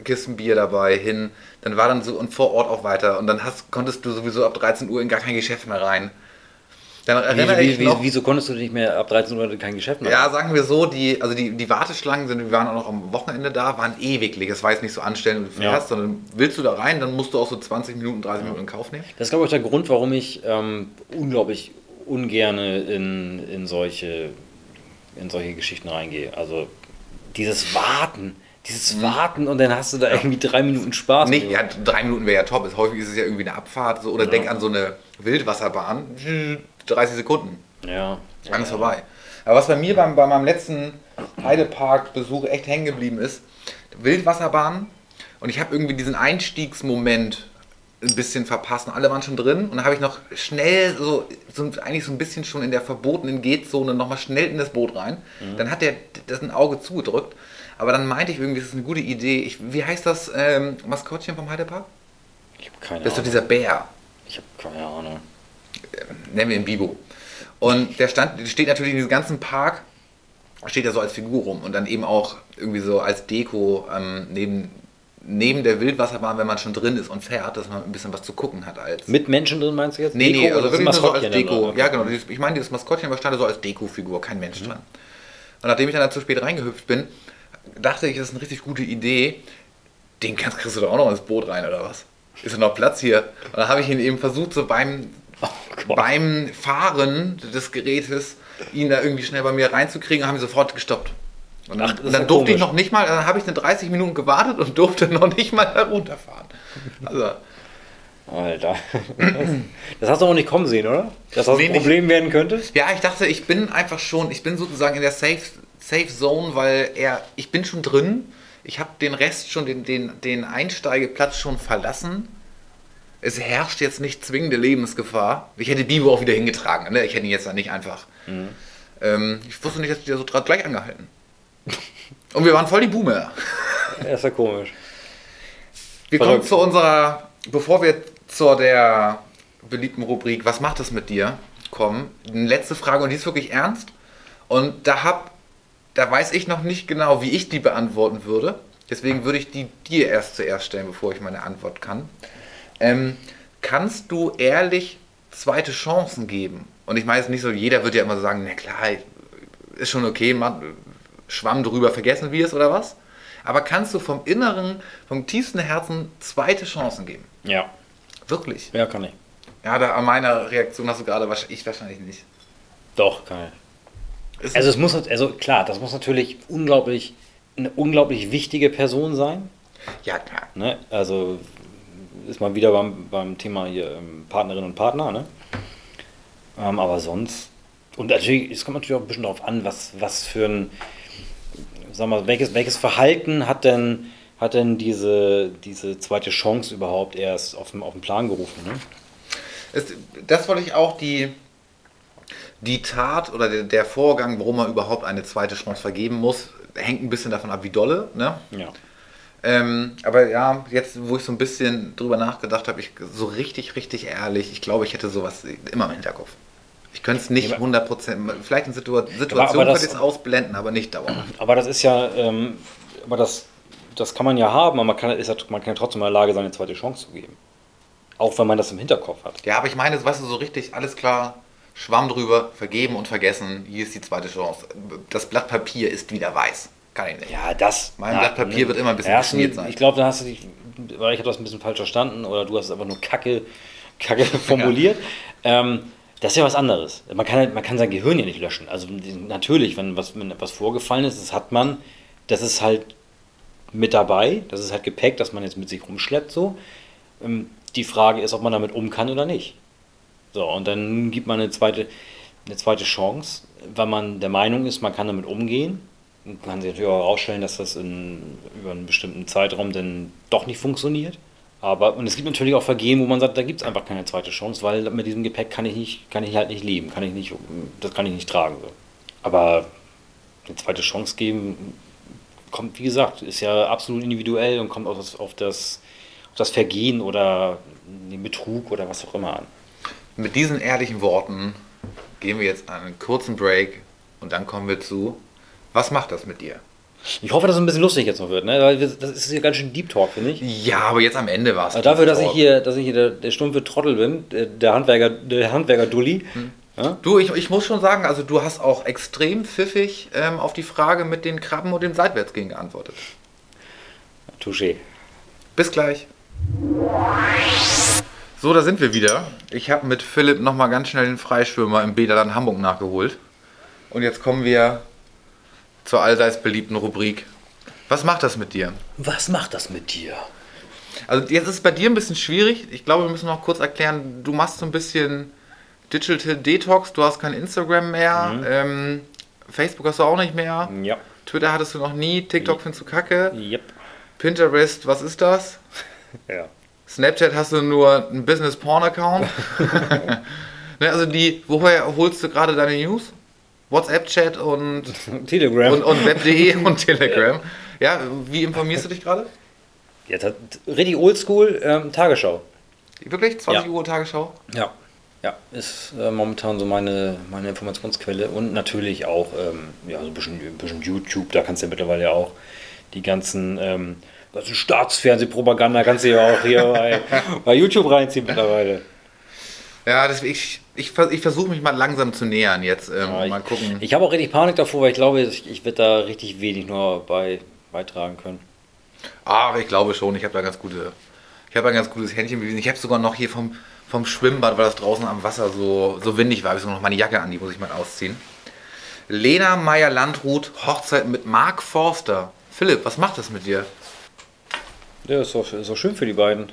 Kisten Bier dabei hin. Dann war dann so und vor Ort auch weiter. Und dann hast, konntest du sowieso ab 13 Uhr in gar kein Geschäft mehr rein. Dann erinnere Wie, ich wie, noch. wie, wieso konntest du nicht mehr ab 13 Uhr kein Geschäft machen? Ja, sagen wir so, die, also die, die Warteschlangen sind, wir waren auch noch am Wochenende da, waren ewiglich. Es war jetzt nicht so anstellen und du Ja. fährst, sondern willst du da rein, dann musst du auch so 20 Minuten, 30 Minuten in Kauf nehmen. Das ist, glaube ich, der Grund, warum ich ähm, unglaublich ungerne in, in, solche, in solche Geschichten reingehe. Also dieses Warten, dieses Warten und dann hast du da irgendwie drei Minuten Spaß. Mhm. Nicht, ja, drei Minuten wäre ja top. Häufig ist es ja irgendwie eine Abfahrt so, oder Ja. denk an so eine Wildwasserbahn. 30 Sekunden. ja. Dann ist vorbei. Aber was bei mir beim, bei meinem letzten Heidepark-Besuch echt hängen geblieben ist, Wildwasserbahn. Und ich habe irgendwie diesen Einstiegsmoment ein bisschen verpasst. Und alle waren schon drin. Und dann habe ich noch schnell, so, so eigentlich so ein bisschen schon in der verbotenen Getzone, nochmal schnell in das Boot rein. Dann hat der das ein Auge zugedrückt. Aber dann meinte ich irgendwie, das ist eine gute Idee. Ich, wie heißt das ähm, Maskottchen vom Heidepark? Ich habe keine Das ist doch Ahnung. dieser Bär. Ich habe keine Ahnung. Nennen wir ihn Bibo. Und der stand, steht natürlich in diesem ganzen Park, steht er so als Figur rum und dann eben auch irgendwie so als Deko ähm, neben, neben der Wildwasserbahn, wenn man schon drin ist und fährt, dass man ein bisschen was zu gucken hat als. Mit Menschen drin meinst du jetzt? Nee, nee, Deko also oder wirklich so als Deko. Ja, genau. dieses- Ich meine, dieses Maskottchen war stand so als Deko-Figur, kein Mensch dran. Und nachdem ich dann da zu spät reingehüpft bin, dachte ich, das ist eine richtig gute Idee. Den kannst, kriegst du doch auch noch ins Boot rein, oder was? Ist da noch Platz hier? Und dann habe ich ihn eben versucht, so beim, Gott. beim Fahren des Gerätes, ihn da irgendwie schnell bei mir reinzukriegen, haben ihn sofort gestoppt. Und dann, Ach, dann durfte ich komisch. noch nicht mal, dann habe ich eine 30 Minuten gewartet und durfte noch nicht mal da runterfahren. Also, Alter. Das hast du auch nicht kommen sehen, oder? Dass das Nee, ein. Problem werden könnte? Ja, ich dachte, ich bin einfach schon, ich bin sozusagen in der Safe, Safe Zone, weil er, ich bin schon drin. Ich habe den Rest schon, den, den, den Einsteigeplatz schon verlassen. Es herrscht jetzt nicht zwingende Lebensgefahr. Ich hätte Bibo auch wieder hingetragen. Ne? Ich hätte ihn jetzt da nicht einfach. Ähm, ich wusste nicht, dass die da so gleich angehalten. Und wir waren voll die Boomer. Ja, ist ja komisch. Wir Verrückt. kommen zu unserer, bevor wir zu der beliebten Rubrik Was macht es mit dir kommen, eine letzte Frage und die ist wirklich ernst. Und da hab, da weiß ich noch nicht genau, wie ich die beantworten würde. Deswegen würde ich die dir erst zuerst stellen, bevor ich meine Antwort kann. Ähm, kannst du ehrlich zweite Chancen geben? Und ich meine jetzt nicht so, jeder wird ja immer so sagen, na klar, ist schon okay, man, Schwamm drüber, vergessen wir es oder was? Aber kannst du vom Inneren, vom tiefsten Herzen zweite Chancen geben? Ja. Wirklich? Ja, kann ich. Ja, da an meiner Reaktion hast du gerade ich wahrscheinlich nicht. Doch, kann ich. Ist Also es muss, also klar, das muss natürlich unglaublich, eine unglaublich wichtige Person sein. ja, klar. Ne? Also ist mal wieder beim, beim Thema hier ähm, Partnerin und Partner, ne? Ähm, aber sonst. Und natürlich, es kommt natürlich auch ein bisschen darauf an, was, was für ein, sag mal, welches, welches Verhalten hat denn hat denn diese, diese zweite Chance überhaupt erst auf den, auf den Plan gerufen? Ne? Es, das wollte ich auch, die, die Tat oder der, der Vorgang, warum man überhaupt eine zweite Chance vergeben muss, hängt ein bisschen davon ab, wie dolle. Ne? Ja. Ähm, aber ja, jetzt, wo ich so ein bisschen drüber nachgedacht habe, ich so richtig, richtig ehrlich, ich glaube, ich hätte sowas immer im Hinterkopf. Ich könnte es nicht Ja, aber- 100%, vielleicht in Situa Situationen könnte ich es ausblenden, aber nicht dauerhaft. Aber das ist ja, ähm, aber das, das kann man ja haben, aber man kann, ist ja, man kann ja trotzdem in der Lage sein, eine zweite Chance zu geben. Auch wenn man das im Hinterkopf hat. Ja, aber ich meine, weißt du, so richtig, alles klar, Schwamm drüber, vergeben und vergessen, hier ist die zweite Chance. Das Blatt Papier ist wieder weiß. Kann ich nicht. Ja, das. Mein Blatt Papier wird immer ein bisschen Erstens, geschmiert sein. Ich glaube, da hast du dich, weil ich habe das ein bisschen falsch verstanden oder du hast es einfach nur kacke, kacke formuliert. Ähm, das ist ja was anderes. Man kann, halt- man kann sein Gehirn ja nicht löschen. Also natürlich, wenn was wenn etwas vorgefallen ist, das hat man, das ist halt mit dabei, das ist halt Gepäck, das man jetzt mit sich rumschleppt so. Ähm, die Frage ist, ob man damit um kann oder nicht. So, und dann gibt man eine zweite, eine zweite Chance, weil man der Meinung ist, man kann damit umgehen. Man kann sich natürlich auch herausstellen, dass das in, über einen bestimmten Zeitraum dann doch nicht funktioniert. Aber, und es gibt natürlich auch Vergehen, wo man sagt, da gibt es einfach keine zweite Chance, weil mit diesem Gepäck kann ich, nicht, kann ich halt nicht leben, kann ich nicht, das kann ich nicht tragen. Aber eine zweite Chance geben, kommt, wie gesagt, ist ja absolut individuell und kommt auf auf das, auf das Vergehen oder den Betrug oder was auch immer an. Mit diesen ehrlichen Worten gehen wir jetzt einen kurzen Break und dann kommen wir zu, was macht das mit dir? Ich hoffe, dass es ein bisschen lustig jetzt noch wird, ne? das ist hier ganz schön Deep Talk, finde ich. Ja, aber jetzt am Ende war es. Aber dafür, dass ich hier, dass ich hier der, der stumpfe Trottel bin, der, Handwerker, der Handwerker Dulli, ja? Du, ich, ich muss schon sagen, also du hast auch extrem pfiffig ähm, auf die Frage mit den Krabben und dem Seitwärtsgehen geantwortet. Touché. Bis gleich. So, da sind wir wieder. Ich habe mit Philipp nochmal ganz schnell den Freischwimmer im Bäderland Hamburg nachgeholt. Und jetzt kommen wir zur allseits beliebten Rubrik. Was macht das mit dir? Was macht das mit dir? Also jetzt ist es bei dir ein bisschen schwierig. Ich glaube, wir müssen noch kurz erklären, du machst so ein bisschen Digital Detox, du hast kein Instagram mehr, ähm, Facebook hast du auch nicht mehr, Ja. Twitter hattest du noch nie, TikTok findest du kacke, Yep. Pinterest, was ist das? Ja. Snapchat hast du nur einen Business-Porn-Account. ne, also die, woher holst du gerade deine News? WhatsApp-Chat und, Telegram. und, und Web.de und Telegram. Ja, wie informierst du dich gerade? Jetzt hat richtig oldschool ähm, Tagesschau. Wirklich? 20 Ja. Uhr Tagesschau? Ja. Ja, ist äh, momentan so meine, meine Informationsquelle und natürlich auch ähm, ja, so ein bisschen, ein bisschen YouTube, da kannst du ja mittlerweile ja auch die ganzen, ähm, ganzen Staatsfernsehpropaganda kannst du ja auch hier bei, bei YouTube reinziehen mittlerweile. Ja, das, ich, ich, ich versuche mich mal langsam zu nähern jetzt. Ähm, Ja, mal gucken. Ich, ich habe auch richtig Panik davor, weil ich glaube, ich, ich werde da richtig wenig nur bei beitragen können. Ah, ich glaube schon, ich habe da ganz gute. Ich habe ein ganz gutes Händchen bewiesen. Ich habe sogar noch hier vom, vom Schwimmbad, weil das draußen am Wasser so, so windig war, habe ich sogar noch meine Jacke an, die muss ich mal ausziehen. Lena Meyer-Landrut, Hochzeit mit Mark Forster. Philipp, was macht das mit dir? Ja, ist doch, ist doch schön für die beiden.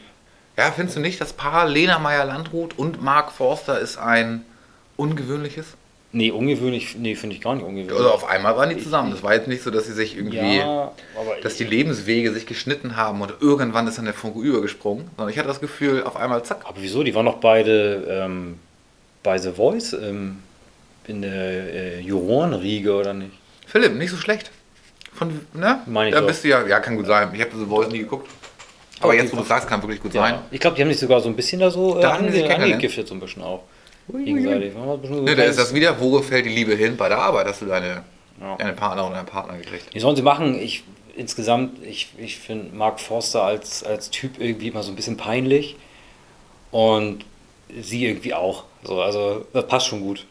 Ja, findest du nicht, das Paar Lena Meyer-Landrut und Mark Forster ist ein ungewöhnliches? Nee, ungewöhnlich, nee, finde ich gar nicht ungewöhnlich. Also auf einmal waren die zusammen. Das war jetzt nicht so, dass sie sich irgendwie. ja, dass die Lebenswege sich geschnitten haben und irgendwann ist dann der Funke übergesprungen. Sondern ich hatte das Gefühl, auf einmal zack. Aber wieso? Die waren doch beide ähm, bei The Voice ähm, in der äh, Jurorenriege, oder nicht? Philipp, nicht so schlecht. Von, ne? Meine ich da doch. bist du ja, ja, kann gut sein. Ich habe The Voice nie geguckt. Aber Okay, jetzt, wo du sagst, kann wirklich gut sein. Ich glaube, die haben sich sogar so ein bisschen da so äh, Da haben die sich ange angegiftet, so ein bisschen auch. Gegenseitig. So Ne, da ist das wieder, wo gefällt die Liebe hin? Bei der Arbeit hast du deine, Ja. deine Partner und deinen Partner gekriegt. Wie sollen sie machen? Ich, insgesamt, ich, ich finde Mark Forster als, als Typ irgendwie immer so ein bisschen peinlich. Und sie irgendwie auch. So, also, das passt schon gut.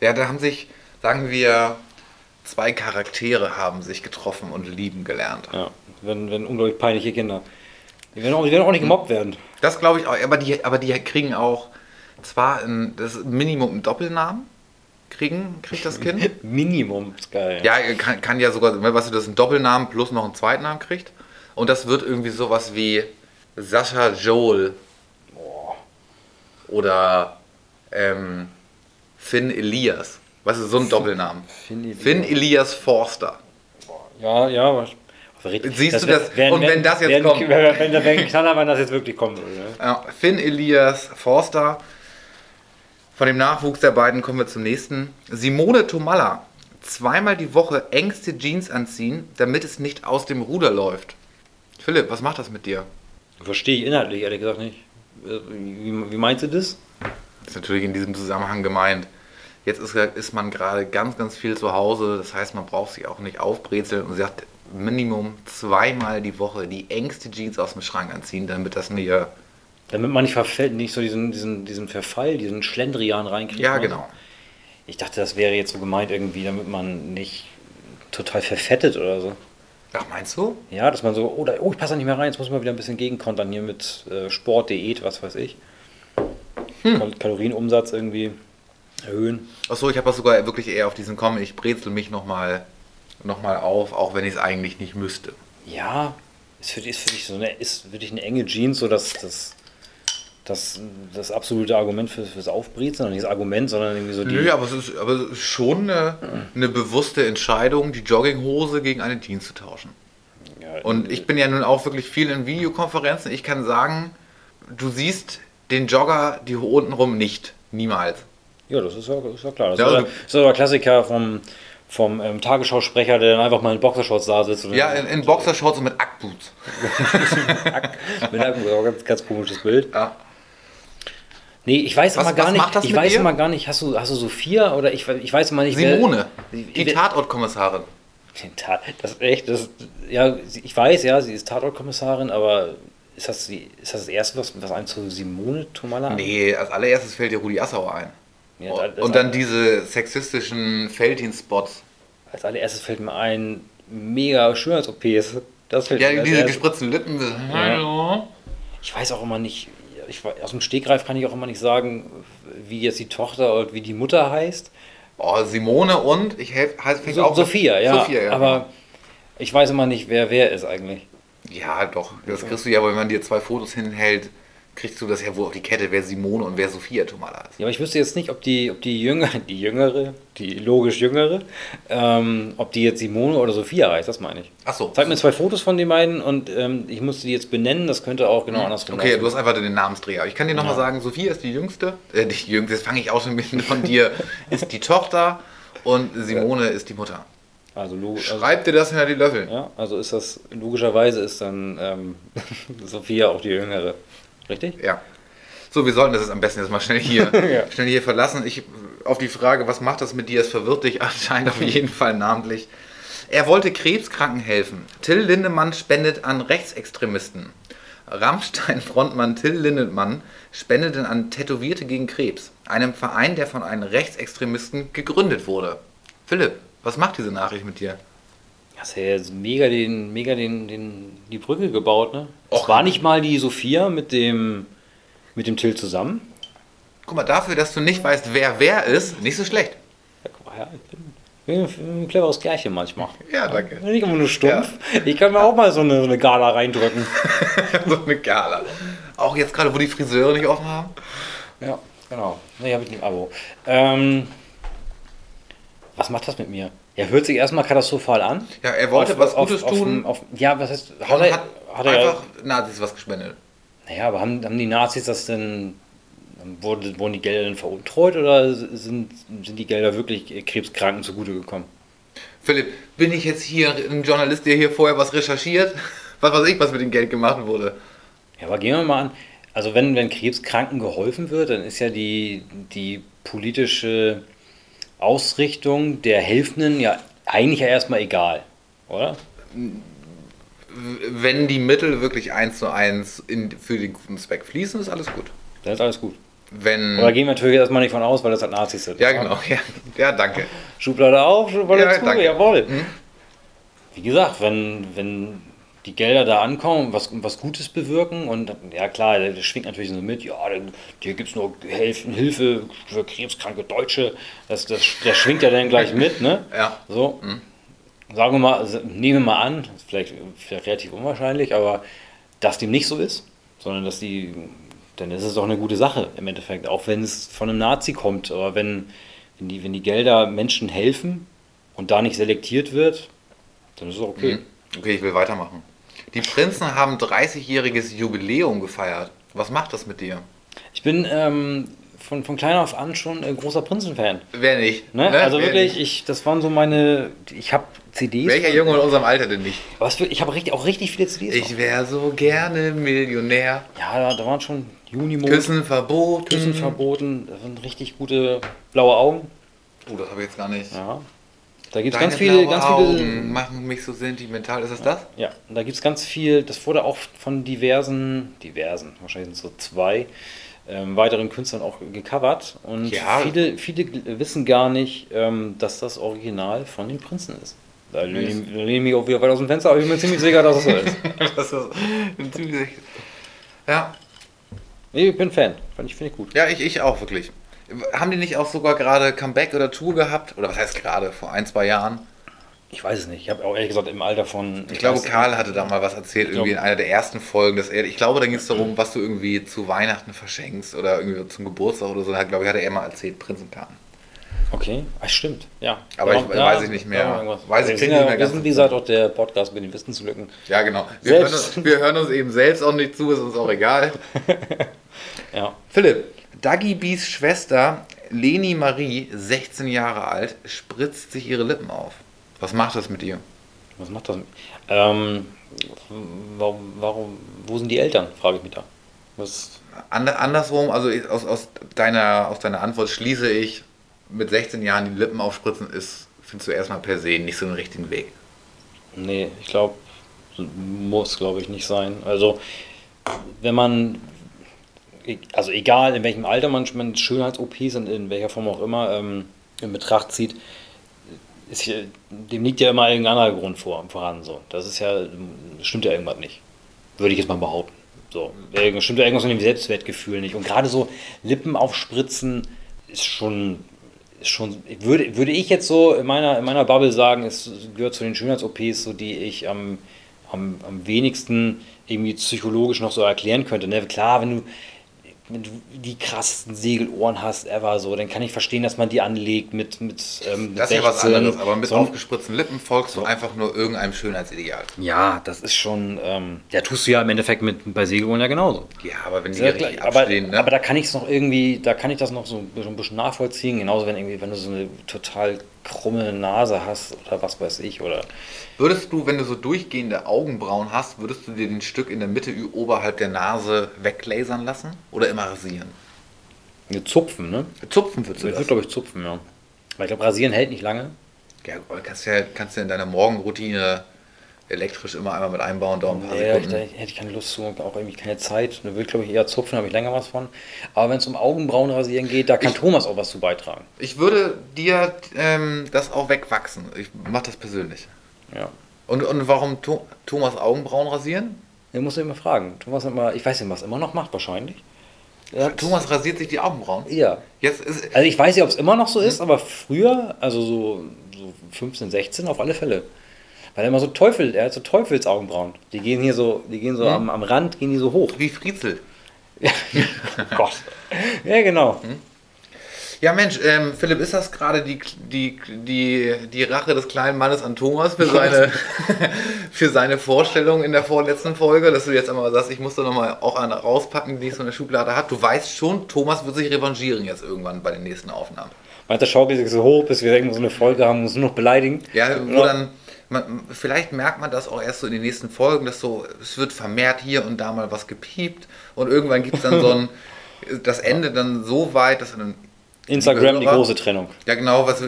Ja, da haben sich, sagen wir, zwei Charaktere haben sich getroffen und lieben gelernt. Ja, wenn, wenn unglaublich peinliche Kinder. Die werden auch, die werden auch nicht gemobbt werden. Das glaube ich auch. Aber die, aber die kriegen auch zwar ein, das Minimum einen Doppelnamen. Kriegen, kriegt das Kind? Minimum ist geil. Ja, kann, kann ja sogar, weißt du, das ist ein Doppelnamen plus noch einen Zweitnamen kriegt. Und das wird irgendwie sowas wie Sascha Joel. Oder ähm, Finn Elias. Was ist so ein Doppelnamen? Finn Elias. Finn Elias Forster. Ja, ja. Richtig. Siehst du wär- das? wär- Und wär- wenn das jetzt wär kommt? Wär, wenn, wenn ein Knaller, wenn das jetzt wirklich kommen würde. Ja, Finn Elias Forster. Von dem Nachwuchs der beiden kommen wir zum nächsten. Simone Tomalla. Zweimal die Woche engste Jeans anziehen, damit es nicht aus dem Ruder läuft. Philipp, was macht das mit dir? Verstehe ich inhaltlich ehrlich gesagt nicht. Wie, wie meinst du das? Das ist natürlich in diesem Zusammenhang gemeint. Jetzt ist, ist man gerade ganz, ganz viel zu Hause. Das heißt, man braucht sich auch nicht aufbrezeln. Und sagt, Minimum zweimal die Woche die engste Jeans aus dem Schrank anziehen, damit das mir. Damit man nicht verfällt, nicht so diesen, diesen, diesen Verfall, diesen Schlendrian reinkriegt. Ja, ne? genau. Ich dachte, das wäre jetzt so gemeint irgendwie, damit man nicht total verfettet oder so. Ach, meinst du? Ja, dass man so, oh, da, oh ich passe da nicht mehr rein, jetzt muss man wieder ein bisschen gegenkontern hier mit äh, Sport, Diät, was weiß ich. Kal Kalorienumsatz irgendwie erhöhen. Achso, ich habe das sogar wirklich eher auf diesen Kommen. Ich brezel mich nochmal noch mal auf, auch wenn ich es eigentlich nicht müsste. Ja, ist für, dich- ist für dich so eine, ist für dich eine enge Jeans so das, das, das, das absolute Argument für, fürs Aufbrezeln, nicht das Argument, sondern irgendwie so die. Nö, aber es ist, aber es ist schon eine, eine bewusste Entscheidung, die Jogginghose gegen eine Jeans zu tauschen. Ja, Und ich bin ja nun auch wirklich viel in Videokonferenzen. Ich kann sagen, du siehst den Jogger, die untenrum nicht. Niemals. Ja, das ist ja, ist ja klar. Das Ja, ist, ja, also- das ist ja der Klassiker vom, vom ähm, Tagesschausprecher, der dann einfach mal in Boxershorts da sitzt. Ja, in, in Boxershorts und mit Ackboots. mit einem auch ganz, ganz komisches Bild. Ja. Nee, ich weiß Was- immer gar was nicht. ich weiß dir? immer gar nicht, hast du, hast du Sophia oder ich, ich weiß immer nicht. wer- Simone, die wer- Tatortkommissarin. Den Tat, das ist echt, das, ja, ich weiß, ja, sie ist Tatortkommissarin, aber ist das, die, ist das das Erste, was, was einem zu Simone Tomala Nee, als allererstes fällt dir Rudi Assauer ein. Ja, und dann diese sexistischen Felddienstspots. Als allererstes fällt mir ein, mega Schönheits-OPs. Das fällt Ja, mir diese gespritzten Lippen. Hallo. Ich weiß auch immer nicht, ich, aus dem Stegreif kann ich auch immer nicht sagen, wie jetzt die Tochter oder wie die Mutter heißt. Oh, Simone und ich helf, heißt So, auch Sophia, ja, Sophia, ja. Aber ich weiß immer nicht, wer wer ist eigentlich. Ja, doch. Das kriegst du ja, wenn man dir zwei Fotos hinhält, kriegst du das ja wohl auf die Kette, wer Simone und wer Sophia Tomala ist. Ja, aber ich wüsste jetzt nicht, ob die, ob die Jüngere, die Jüngere, die logisch Jüngere, ähm, ob die jetzt Simone oder Sophia heißt, das meine ich. Ach so. Zeig mir zwei Fotos von den beiden und ähm, ich musste die jetzt benennen, das könnte auch genau andersrum Okay, laufen. du hast einfach den Namensdreher. Ich kann dir nochmal Ja. sagen, Sophia ist die jüngste, äh, nicht die jüngste, jetzt fange ich auch schon mit von dir, ist die Tochter und Simone ist die Mutter. Also, logisch, also, Schreib dir das hinter die Löffel. ja, also ist das, logischerweise ist dann ähm, Sophia auch die Jüngere. Richtig? Ja. So, wir sollten das jetzt am besten jetzt mal schnell hier, Ja. schnell hier verlassen. Ich, auf die Frage, was macht das mit dir, es verwirrt dich anscheinend auf jeden Fall namentlich. Er wollte Krebskranken helfen. Till Lindemann spendet an Rechtsextremisten. Rammstein-Frontmann Till Lindemann spendete an Tätowierte gegen Krebs, einem Verein, der von einem Rechtsextremisten gegründet wurde. Philipp, was macht diese Nachricht mit dir? Hast ja jetzt mega, den, mega den, den, die Brücke gebaut, ne? Es war nicht mal die Sophia mit dem, mit dem Till zusammen. Guck mal, dafür, dass du nicht weißt, wer wer ist, nicht so schlecht. Ja, guck mal, ja, ich bin, ein cleveres Kerlchen manchmal. Ja, danke. Nicht immer nur stumpf. Ich kann mir auch mal so eine, so eine Gala reindrücken. so eine Gala. Auch jetzt gerade, wo die Friseure nicht offen haben. Ja, genau. Nee, habe ich nicht im Abo. Ähm, was macht das mit mir? Ja, hört sich erstmal katastrophal an. Ja, er wollte Auf- was auf- Gutes auf, tun. Ja, was heißt. Hat er, hat, hat er, einfach Nazis was gespendet. Naja, aber haben, haben die Nazis das denn. Wurden, wurden die Gelder denn veruntreut oder sind, sind die Gelder wirklich Krebskranken zugute gekommen? Philipp, bin ich jetzt hier ein Journalist, der hier vorher was recherchiert? Was weiß ich, was mit dem Geld gemacht wurde? Ja, aber gehen wir mal an. Also wenn, wenn Krebskranken geholfen wird, dann ist ja die, die politische Ausrichtung der Helfenden ja eigentlich ja erstmal egal, oder? Wenn die Mittel wirklich eins zu eins in, für den guten Zweck fließen, ist alles gut. Dann ist alles gut. Wenn. Oder gehen wir natürlich erstmal nicht von aus, weil das halt Nazis sind. ja, genau. Ja, ja danke. Schublade auf, Schublade Ja, zu, danke. jawohl. Hm? Wie gesagt, wenn, wenn die Gelder da ankommen, was, was Gutes bewirken und ja klar, das schwingt natürlich so mit, ja, hier gibt es nur Hilfe, Hilfe für krebskranke Deutsche, das, das, das schwingt ja dann gleich mit, ne? Ja. So, sagen wir mal, nehmen wir mal an, ist vielleicht, vielleicht relativ unwahrscheinlich, aber dass dem nicht so ist, sondern dass die, dann ist es doch eine gute Sache im Endeffekt, auch wenn es von einem Nazi kommt, aber wenn, wenn, die, wenn die Gelder Menschen helfen und da nicht selektiert wird, dann ist es okay. Okay, ich will weitermachen. Die Prinzen haben 30-jähriges Jubiläum gefeiert. Was macht das mit dir? Ich bin ähm, von, von klein auf an schon ein großer Prinzen-Fan. Wer nicht? Ne? Ne? Also Wer wirklich, nicht? ich, das waren so meine. Ich habe CDs. Welcher Junge in unserem Alter denn nicht? Was für, ich habe richtig, auch richtig viele CDs. Ich wäre so gerne Millionär. ja, da, da waren schon Junimond, Küssen verboten. Küssen verboten. Das sind richtig gute blaue Augen. Oh, das habe ich jetzt gar nicht. Ja. Da gibt es ganz viele, ganz Augen viele. machen mich so sentimental. Ist es das? Ja, da gibt es ganz viel, das wurde auch von diversen, diversen, wahrscheinlich sind so zwei, ähm, weiteren Künstlern auch gecovert. Und Ja. viele, viele wissen gar nicht, ähm, dass das Original von den Prinzen ist. Da lehne ich- da lehne ich mich auch wieder weit aus dem Fenster, aber ich bin mir ziemlich sicher, dass es so ist. das ist ziemlich Ja, Nee, ich bin Fan, fand ich, finde ich gut. ja ich, ich auch wirklich. Haben die nicht auch sogar gerade Comeback oder Tour gehabt? Oder was heißt gerade? Vor ein, zwei Jahren? Ich weiß es nicht, ich habe auch ehrlich gesagt im Alter von... Ich glaube, weiß- Karl hatte da mal was erzählt, Ich irgendwie in glaube- einer der ersten Folgen. Dass er, ich glaube, da ging es darum, was du irgendwie zu Weihnachten verschenkst oder irgendwie zum Geburtstag oder so. Da, glaube ich, hatte er mal erzählt, Prinzenkarten. Okay, ach, stimmt, ja. Aber ich- Ja, weiß ich nicht mehr. irgendwas. Weiß ich- nicht ja, mehr so wie gesagt, auch der Podcast mit den Wissenslücken. Ja, genau. Wir hören, uns, wir hören uns eben selbst auch nicht zu, ist uns auch egal. Ja. Philipp, Dagi Bs Schwester Leni Marie, 16 Jahre alt, spritzt sich ihre Lippen auf. Was macht das mit ihr? Was macht das? Ähm, warum, warum, wo sind die Eltern, frage ich mich da. Was, And, andersrum, also aus, aus, deiner, aus deiner Antwort schließe ich, mit 16 Jahren die Lippen aufspritzen ist, findest du erstmal per se nicht so einen richtigen Weg. nee, ich glaube, muss, glaube ich, nicht sein. Also, wenn man, also egal in welchem Alter man, Schönheits-OPs und in welcher Form auch immer ähm, in Betracht zieht, ist dem liegt ja immer irgendein anderer Grund vor, voran. So. Das ist ja, stimmt ja irgendwas nicht. Würde ich jetzt mal behaupten. So, stimmt ja irgendwas mit dem Selbstwertgefühl nicht. Und gerade so Lippen aufspritzen ist schon, ist schon würde, würde ich jetzt so in meiner, in meiner Bubble sagen, es gehört zu den Schönheits-OPs, so die ich am, am, am wenigsten irgendwie psychologisch noch so erklären könnte. Ne? Klar, wenn du, wenn du die krassesten Segelohren hast, ever so, dann kann ich verstehen, dass man die anlegt mit, mit, ähm, mit Das ist ja was 16. anderes, aber mit So- aufgespritzten Lippen folgst du einfach nur irgendeinem Schönheitsideal. ja, das ist schon, ähm, ja, tust du ja im Endeffekt mit, bei Segelohren ja genauso. Ja, aber wenn die Sehr richtig aber, abstehen, ne? aber da kann ich es noch irgendwie, da kann ich das noch so ein bisschen- ein bisschen nachvollziehen, genauso wenn irgendwie, wenn du so eine total krumme Nase hast oder was weiß ich, oder Würdest du, wenn du so durchgehende Augenbrauen hast, würdest du dir den Stück in der Mitte oberhalb der Nase weglasern lassen oder immer rasieren? eine Zupfen, ne? Zupfen würdest Ich du würde, das? glaube ich, zupfen, ja. Weil ich glaube, rasieren hält nicht lange. Ja, aber kannst ja, kannst ja in deiner Morgenroutine elektrisch immer einmal mit einbauen, dauert ein paar Nee, da, da Sekunden. hätte ich keine Lust zu, auch irgendwie keine Zeit. Da würde ich, glaube ich, eher zupfen, habe ich länger was von. Aber wenn es um Augenbrauen rasieren geht, da kann Ich- Thomas auch was zu beitragen. Ich würde dir ähm, das auch wegwachsen. Ich mache das persönlich. Ja. Und, und warum Tho Thomas Augenbrauen rasieren? Den musst du immer fragen. Thomas hat immer, ich weiß nicht, was er immer noch macht, wahrscheinlich. Thomas rasiert sich die Augenbrauen. Ja. Jetzt ist, Also ich weiß nicht, ob es immer noch so ist, aber früher, also so, so 15, 16 auf alle Fälle. Weil er immer so Teufel, er hat so Teufelsaugenbrauen. Die gehen hier so, die gehen so am, am Rand, gehen die so hoch. wie Friedzel. Gott. Ja, genau. Ja, Mensch, ähm, Philipp, ist das gerade die, die, die, die Rache des kleinen Mannes an Thomas für seine, für seine Vorstellung in der vorletzten Folge, dass du jetzt einmal sagst, ich muss da nochmal auch eine rauspacken, die es so in der Schublade hat. Du weißt schon, Thomas wird sich revanchieren jetzt irgendwann bei den nächsten Aufnahmen. Meint der schaukelt sich so hoch, bis wir irgendwo so eine Folge haben, muss nur noch beleidigen. Ja, wo dann, man, vielleicht merkt man das auch erst so in den nächsten Folgen, dass so, es wird vermehrt hier und da mal was gepiept und irgendwann gibt es dann so ein, das Ende dann so weit, dass dann Instagram, die Hörer- große Trennung. Ja, genau, was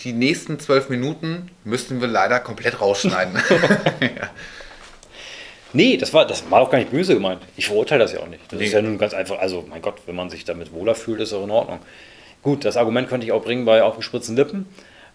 die nächsten zwölf Minuten müssten wir leider komplett rausschneiden. ja. Nee, das war, das war auch gar nicht böse gemeint. Ich verurteile das ja auch nicht. Das Nee. ist ja nun ganz einfach, also mein Gott, wenn man sich damit wohler fühlt, ist auch in Ordnung. Gut, das Argument könnte ich auch bringen bei aufgespritzten Lippen,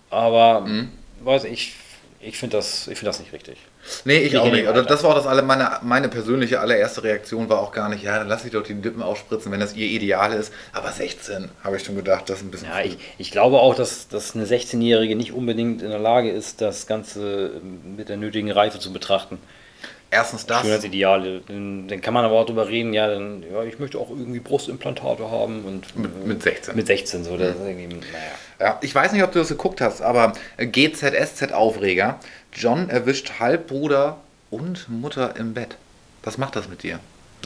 aber Mhm. weiß ich, ich finde das, ich find das nicht richtig. Nee, ich Nicht auch nicht. Also Alter. das war auch das alle, meine, meine persönliche allererste Reaktion war auch gar nicht, ja, dann lass ich doch die Lippen aufspritzen, wenn das ihr Ideal ist. Aber 16 habe ich schon gedacht, das ist ein bisschen. Ja, ich, ich glaube auch, dass, dass eine 16-Jährige nicht unbedingt in der Lage ist, das Ganze mit der nötigen Reife zu betrachten. Erstens das. Schönheitsideale. Dann, dann kann man aber auch drüber reden, ja, dann, ja, ich möchte auch irgendwie Brustimplantate haben und Mit- mit 16. Mit 16 so. Das ist irgendwie, naja. Ja, ich weiß nicht, ob du das geguckt hast, aber GZSZ-Aufreger. John erwischt Halbbruder und Mutter im Bett. Was macht das mit dir?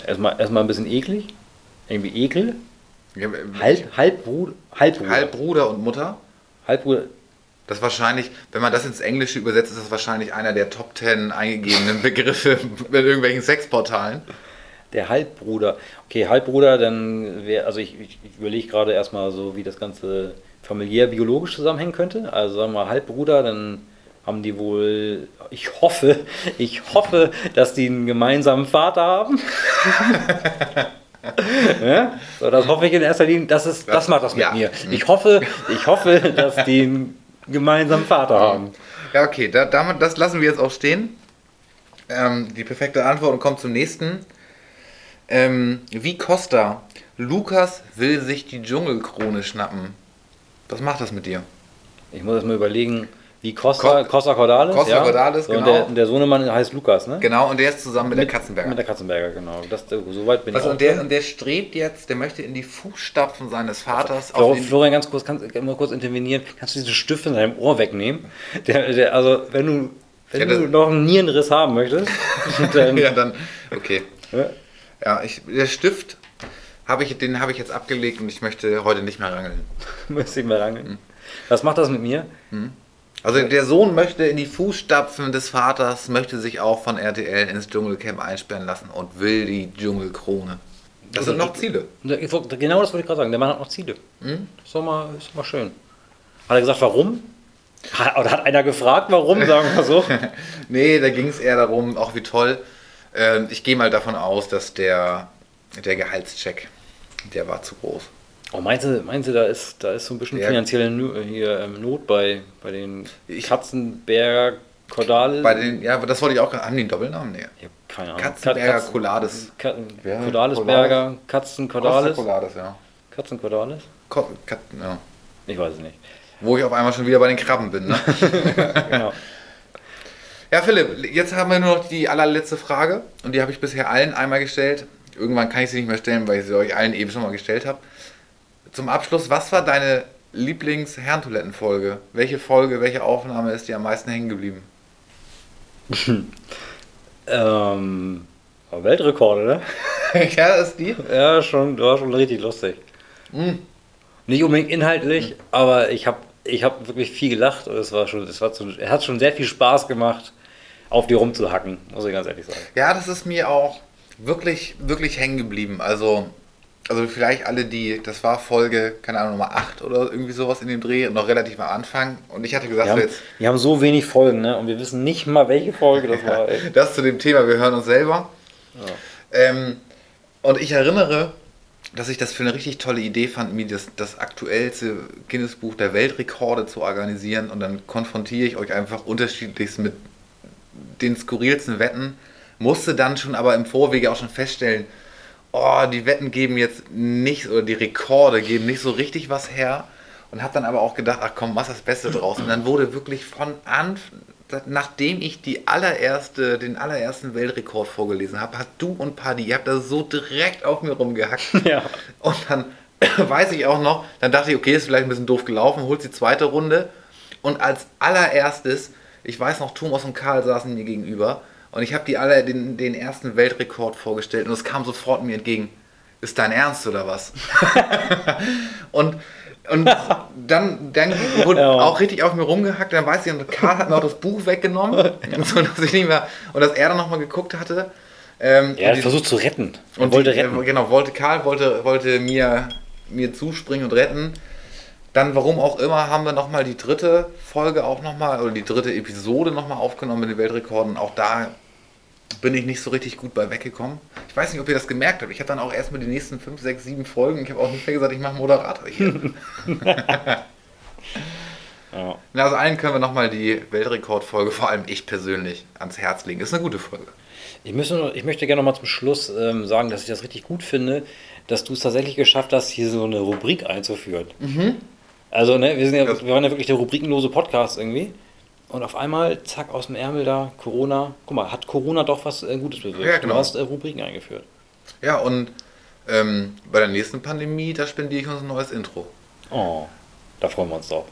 Erstmal, erstmal ein bisschen eklig. Irgendwie Ekel. Ja, Halb, Halbbruder. Halbbruder. Halbbruder und Mutter? Halbbruder. Das ist wahrscheinlich, wenn man das ins Englische übersetzt, ist das wahrscheinlich einer der Top 10 eingegebenen Begriffe in irgendwelchen Sexportalen. Der Halbbruder. Okay, Halbbruder, dann wäre, also ich, ich, überlege gerade erstmal so, wie das Ganze familiär biologisch zusammenhängen könnte. Also sagen wir mal Halbbruder, dann haben die wohl, ich hoffe, ich hoffe, dass die einen gemeinsamen Vater haben. ja? So, das hoffe ich in erster Linie, das, ist, das macht das mit Ja. mir. Ich hoffe, ich hoffe, dass die einen gemeinsamen Vater haben. Ja, okay, da, damit, das lassen wir jetzt auch stehen. Ähm, die perfekte Antwort und kommt zum nächsten. Ähm, wie Costa, Lukas will sich die Dschungelkrone schnappen. Was macht das mit dir? Ich muss erst mal überlegen, wie Costa, Co- Costa Cordalis. Costa Cordalis, so, und genau. der, der Sohnemann heißt Lukas, ne? Genau, und der ist zusammen mit, der Katzenberger. Mit der Katzenberger, genau. Das, soweit bin Was, ich auch und, der, drin. und der strebt jetzt, der möchte in die Fußstapfen seines Vaters den, Florian, ganz kurz, kannst du mal kurz intervenieren? Kannst du diese Stift von deinem Ohr wegnehmen? Der, der, also, wenn du, wenn Ja, du noch einen Nierenriss haben möchtest, dann. Ja, dann, okay. Ja. Ja, ich, der Stift, habe ich, den habe ich jetzt abgelegt und ich möchte heute nicht mehr rangeln. Müsste ich mal rangeln. Was macht das mit mir? Also der Sohn möchte in die Fußstapfen des Vaters, möchte sich auch von RTL ins Dschungelcamp einsperren lassen und will die Dschungelkrone. Das sind noch Ziele. Genau das wollte ich gerade sagen. Der Mann hat noch Ziele. Hm? Ist doch mal, ist doch mal schön. Hat er gesagt, warum? Hat, oder hat einer gefragt, warum, sagen wir so? Nee, da ging es eher darum, auch wie toll. Ähm, ich gehe mal davon aus, dass der, der Gehaltscheck, der war zu groß. Oh, meinst du, meinst du da, ist, da ist so ein bisschen Ja. finanzielle Nu- hier, ähm, Not bei, bei den Ich- Katzenberger Cordalis? Bei den, ja, das wollte ich auch, haben die einen Doppelnamen? Nee. ich hab keine Ahnung. Katzenberger Katzen- Colades. Ka Ja, Cordalisberger, Katzen Cordalis? Colades, ja. Katzen Cordalis? Ko- Kat, ja. Ich weiß es nicht. Wo ich auf einmal schon wieder bei den Krabben bin. Ne? Genau. Ja, Philipp, jetzt haben wir nur noch die allerletzte Frage und die habe ich bisher allen einmal gestellt. Irgendwann kann ich sie nicht mehr stellen, weil ich sie euch allen eben schon mal gestellt habe. Zum Abschluss, was war deine Lieblings-Herrentoiletten-Folge? Welche Folge, welche Aufnahme ist dir am meisten hängen geblieben? ähm, aber Weltrekord, oder? ja, ist die? Ja, schon, war schon richtig lustig. Hm. Nicht unbedingt inhaltlich, aber ich habe ich hab wirklich viel gelacht und es war schon, es war so, es hat schon sehr viel Spaß gemacht, auf die rumzuhacken, muss ich ganz ehrlich sagen. Ja, das ist mir auch wirklich, wirklich hängen geblieben. Also, also vielleicht alle, die, das war Folge, keine Ahnung, Nummer 8 oder irgendwie sowas in dem Dreh, noch relativ am Anfang. Und ich hatte gesagt, Wir so haben, jetzt, wir haben so wenig Folgen, ne? Und wir wissen nicht mal, welche Folge das war. Ey. Das zu dem Thema, wir hören uns selber. Ähm, und ich erinnere, dass ich das für eine richtig tolle Idee fand, mir das, das aktuellste Guinness-Buch der Weltrekorde zu organisieren. Und dann konfrontiere ich euch einfach unterschiedlichst mit den skurrilsten Wetten. Musste dann schon aber im Vorwege auch schon feststellen, oh, die Wetten geben jetzt nicht, oder die Rekorde geben nicht so richtig was her. Und habe dann aber auch gedacht, ach komm, mach das Beste draus. Und dann wurde wirklich von Anfang, nachdem ich die allererste, den allerersten Weltrekord vorgelesen habe, hat du und Paddy, ihr habt da so direkt auf mir rumgehackt. Ja. Und dann weiß ich auch noch, dann dachte ich, okay, ist vielleicht ein bisschen doof gelaufen, holst die zweite Runde. Und als allererstes, ich weiß noch, Thomas und Karl saßen mir gegenüber und ich habe die alle den, den ersten Weltrekord vorgestellt und es kam sofort mir entgegen. Ist dein Ernst oder was? und und dann, dann wurde Ja. auch richtig auf mir rumgehackt. Dann weiß ich, und Karl hat mir auch das Buch weggenommen, so dass ich nicht mehr, und dass er dann nochmal geguckt hatte. Ähm, Er hat die- versucht zu retten. Er und wollte die, retten. äh, Genau, wollte Karl wollte, wollte mir, mir zuspringen und retten. Dann, warum auch immer, haben wir nochmal die dritte Folge auch nochmal, oder die dritte Episode nochmal aufgenommen mit den Weltrekorden. Auch da bin ich nicht so richtig gut bei weggekommen. Ich weiß nicht, ob ihr das gemerkt habt. Ich habe dann auch erstmal die nächsten 5, 6, 7 Folgen. Ich habe auch nicht mehr gesagt, ich mache Moderator hier. Ja. Na, also allen können wir nochmal die Weltrekordfolge, vor allem ich persönlich, ans Herz legen. Ist eine gute Folge. Ich, müsste, ich möchte gerne noch mal zum Schluss ähm, sagen, dass ich das richtig gut finde, dass du es tatsächlich geschafft hast, hier so eine Rubrik einzuführen. Also, ne, wir, sind ja, wir waren ja wirklich der rubrikenlose Podcast irgendwie. Und auf einmal, zack, aus dem Ärmel da, Corona. Guck mal, hat Corona doch was äh, Gutes bewirkt. Ja, genau. Du hast äh, Rubriken eingeführt. Ja, und ähm, bei der nächsten Pandemie, da spendiere ich uns ein neues Intro. Oh, da freuen wir uns drauf.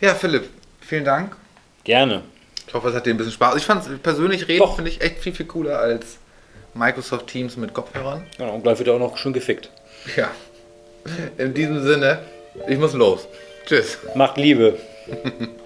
Ja, Philipp, vielen Dank. Gerne. Ich hoffe, es hat dir ein bisschen Spaß. Ich fand persönlich reden, finde ich echt viel, viel cooler als Microsoft Teams mit Kopfhörern. Ja, und gleich wird er auch noch schön gefickt. Ja. In diesem Sinne, ich muss los. Tschüss. Macht Liebe.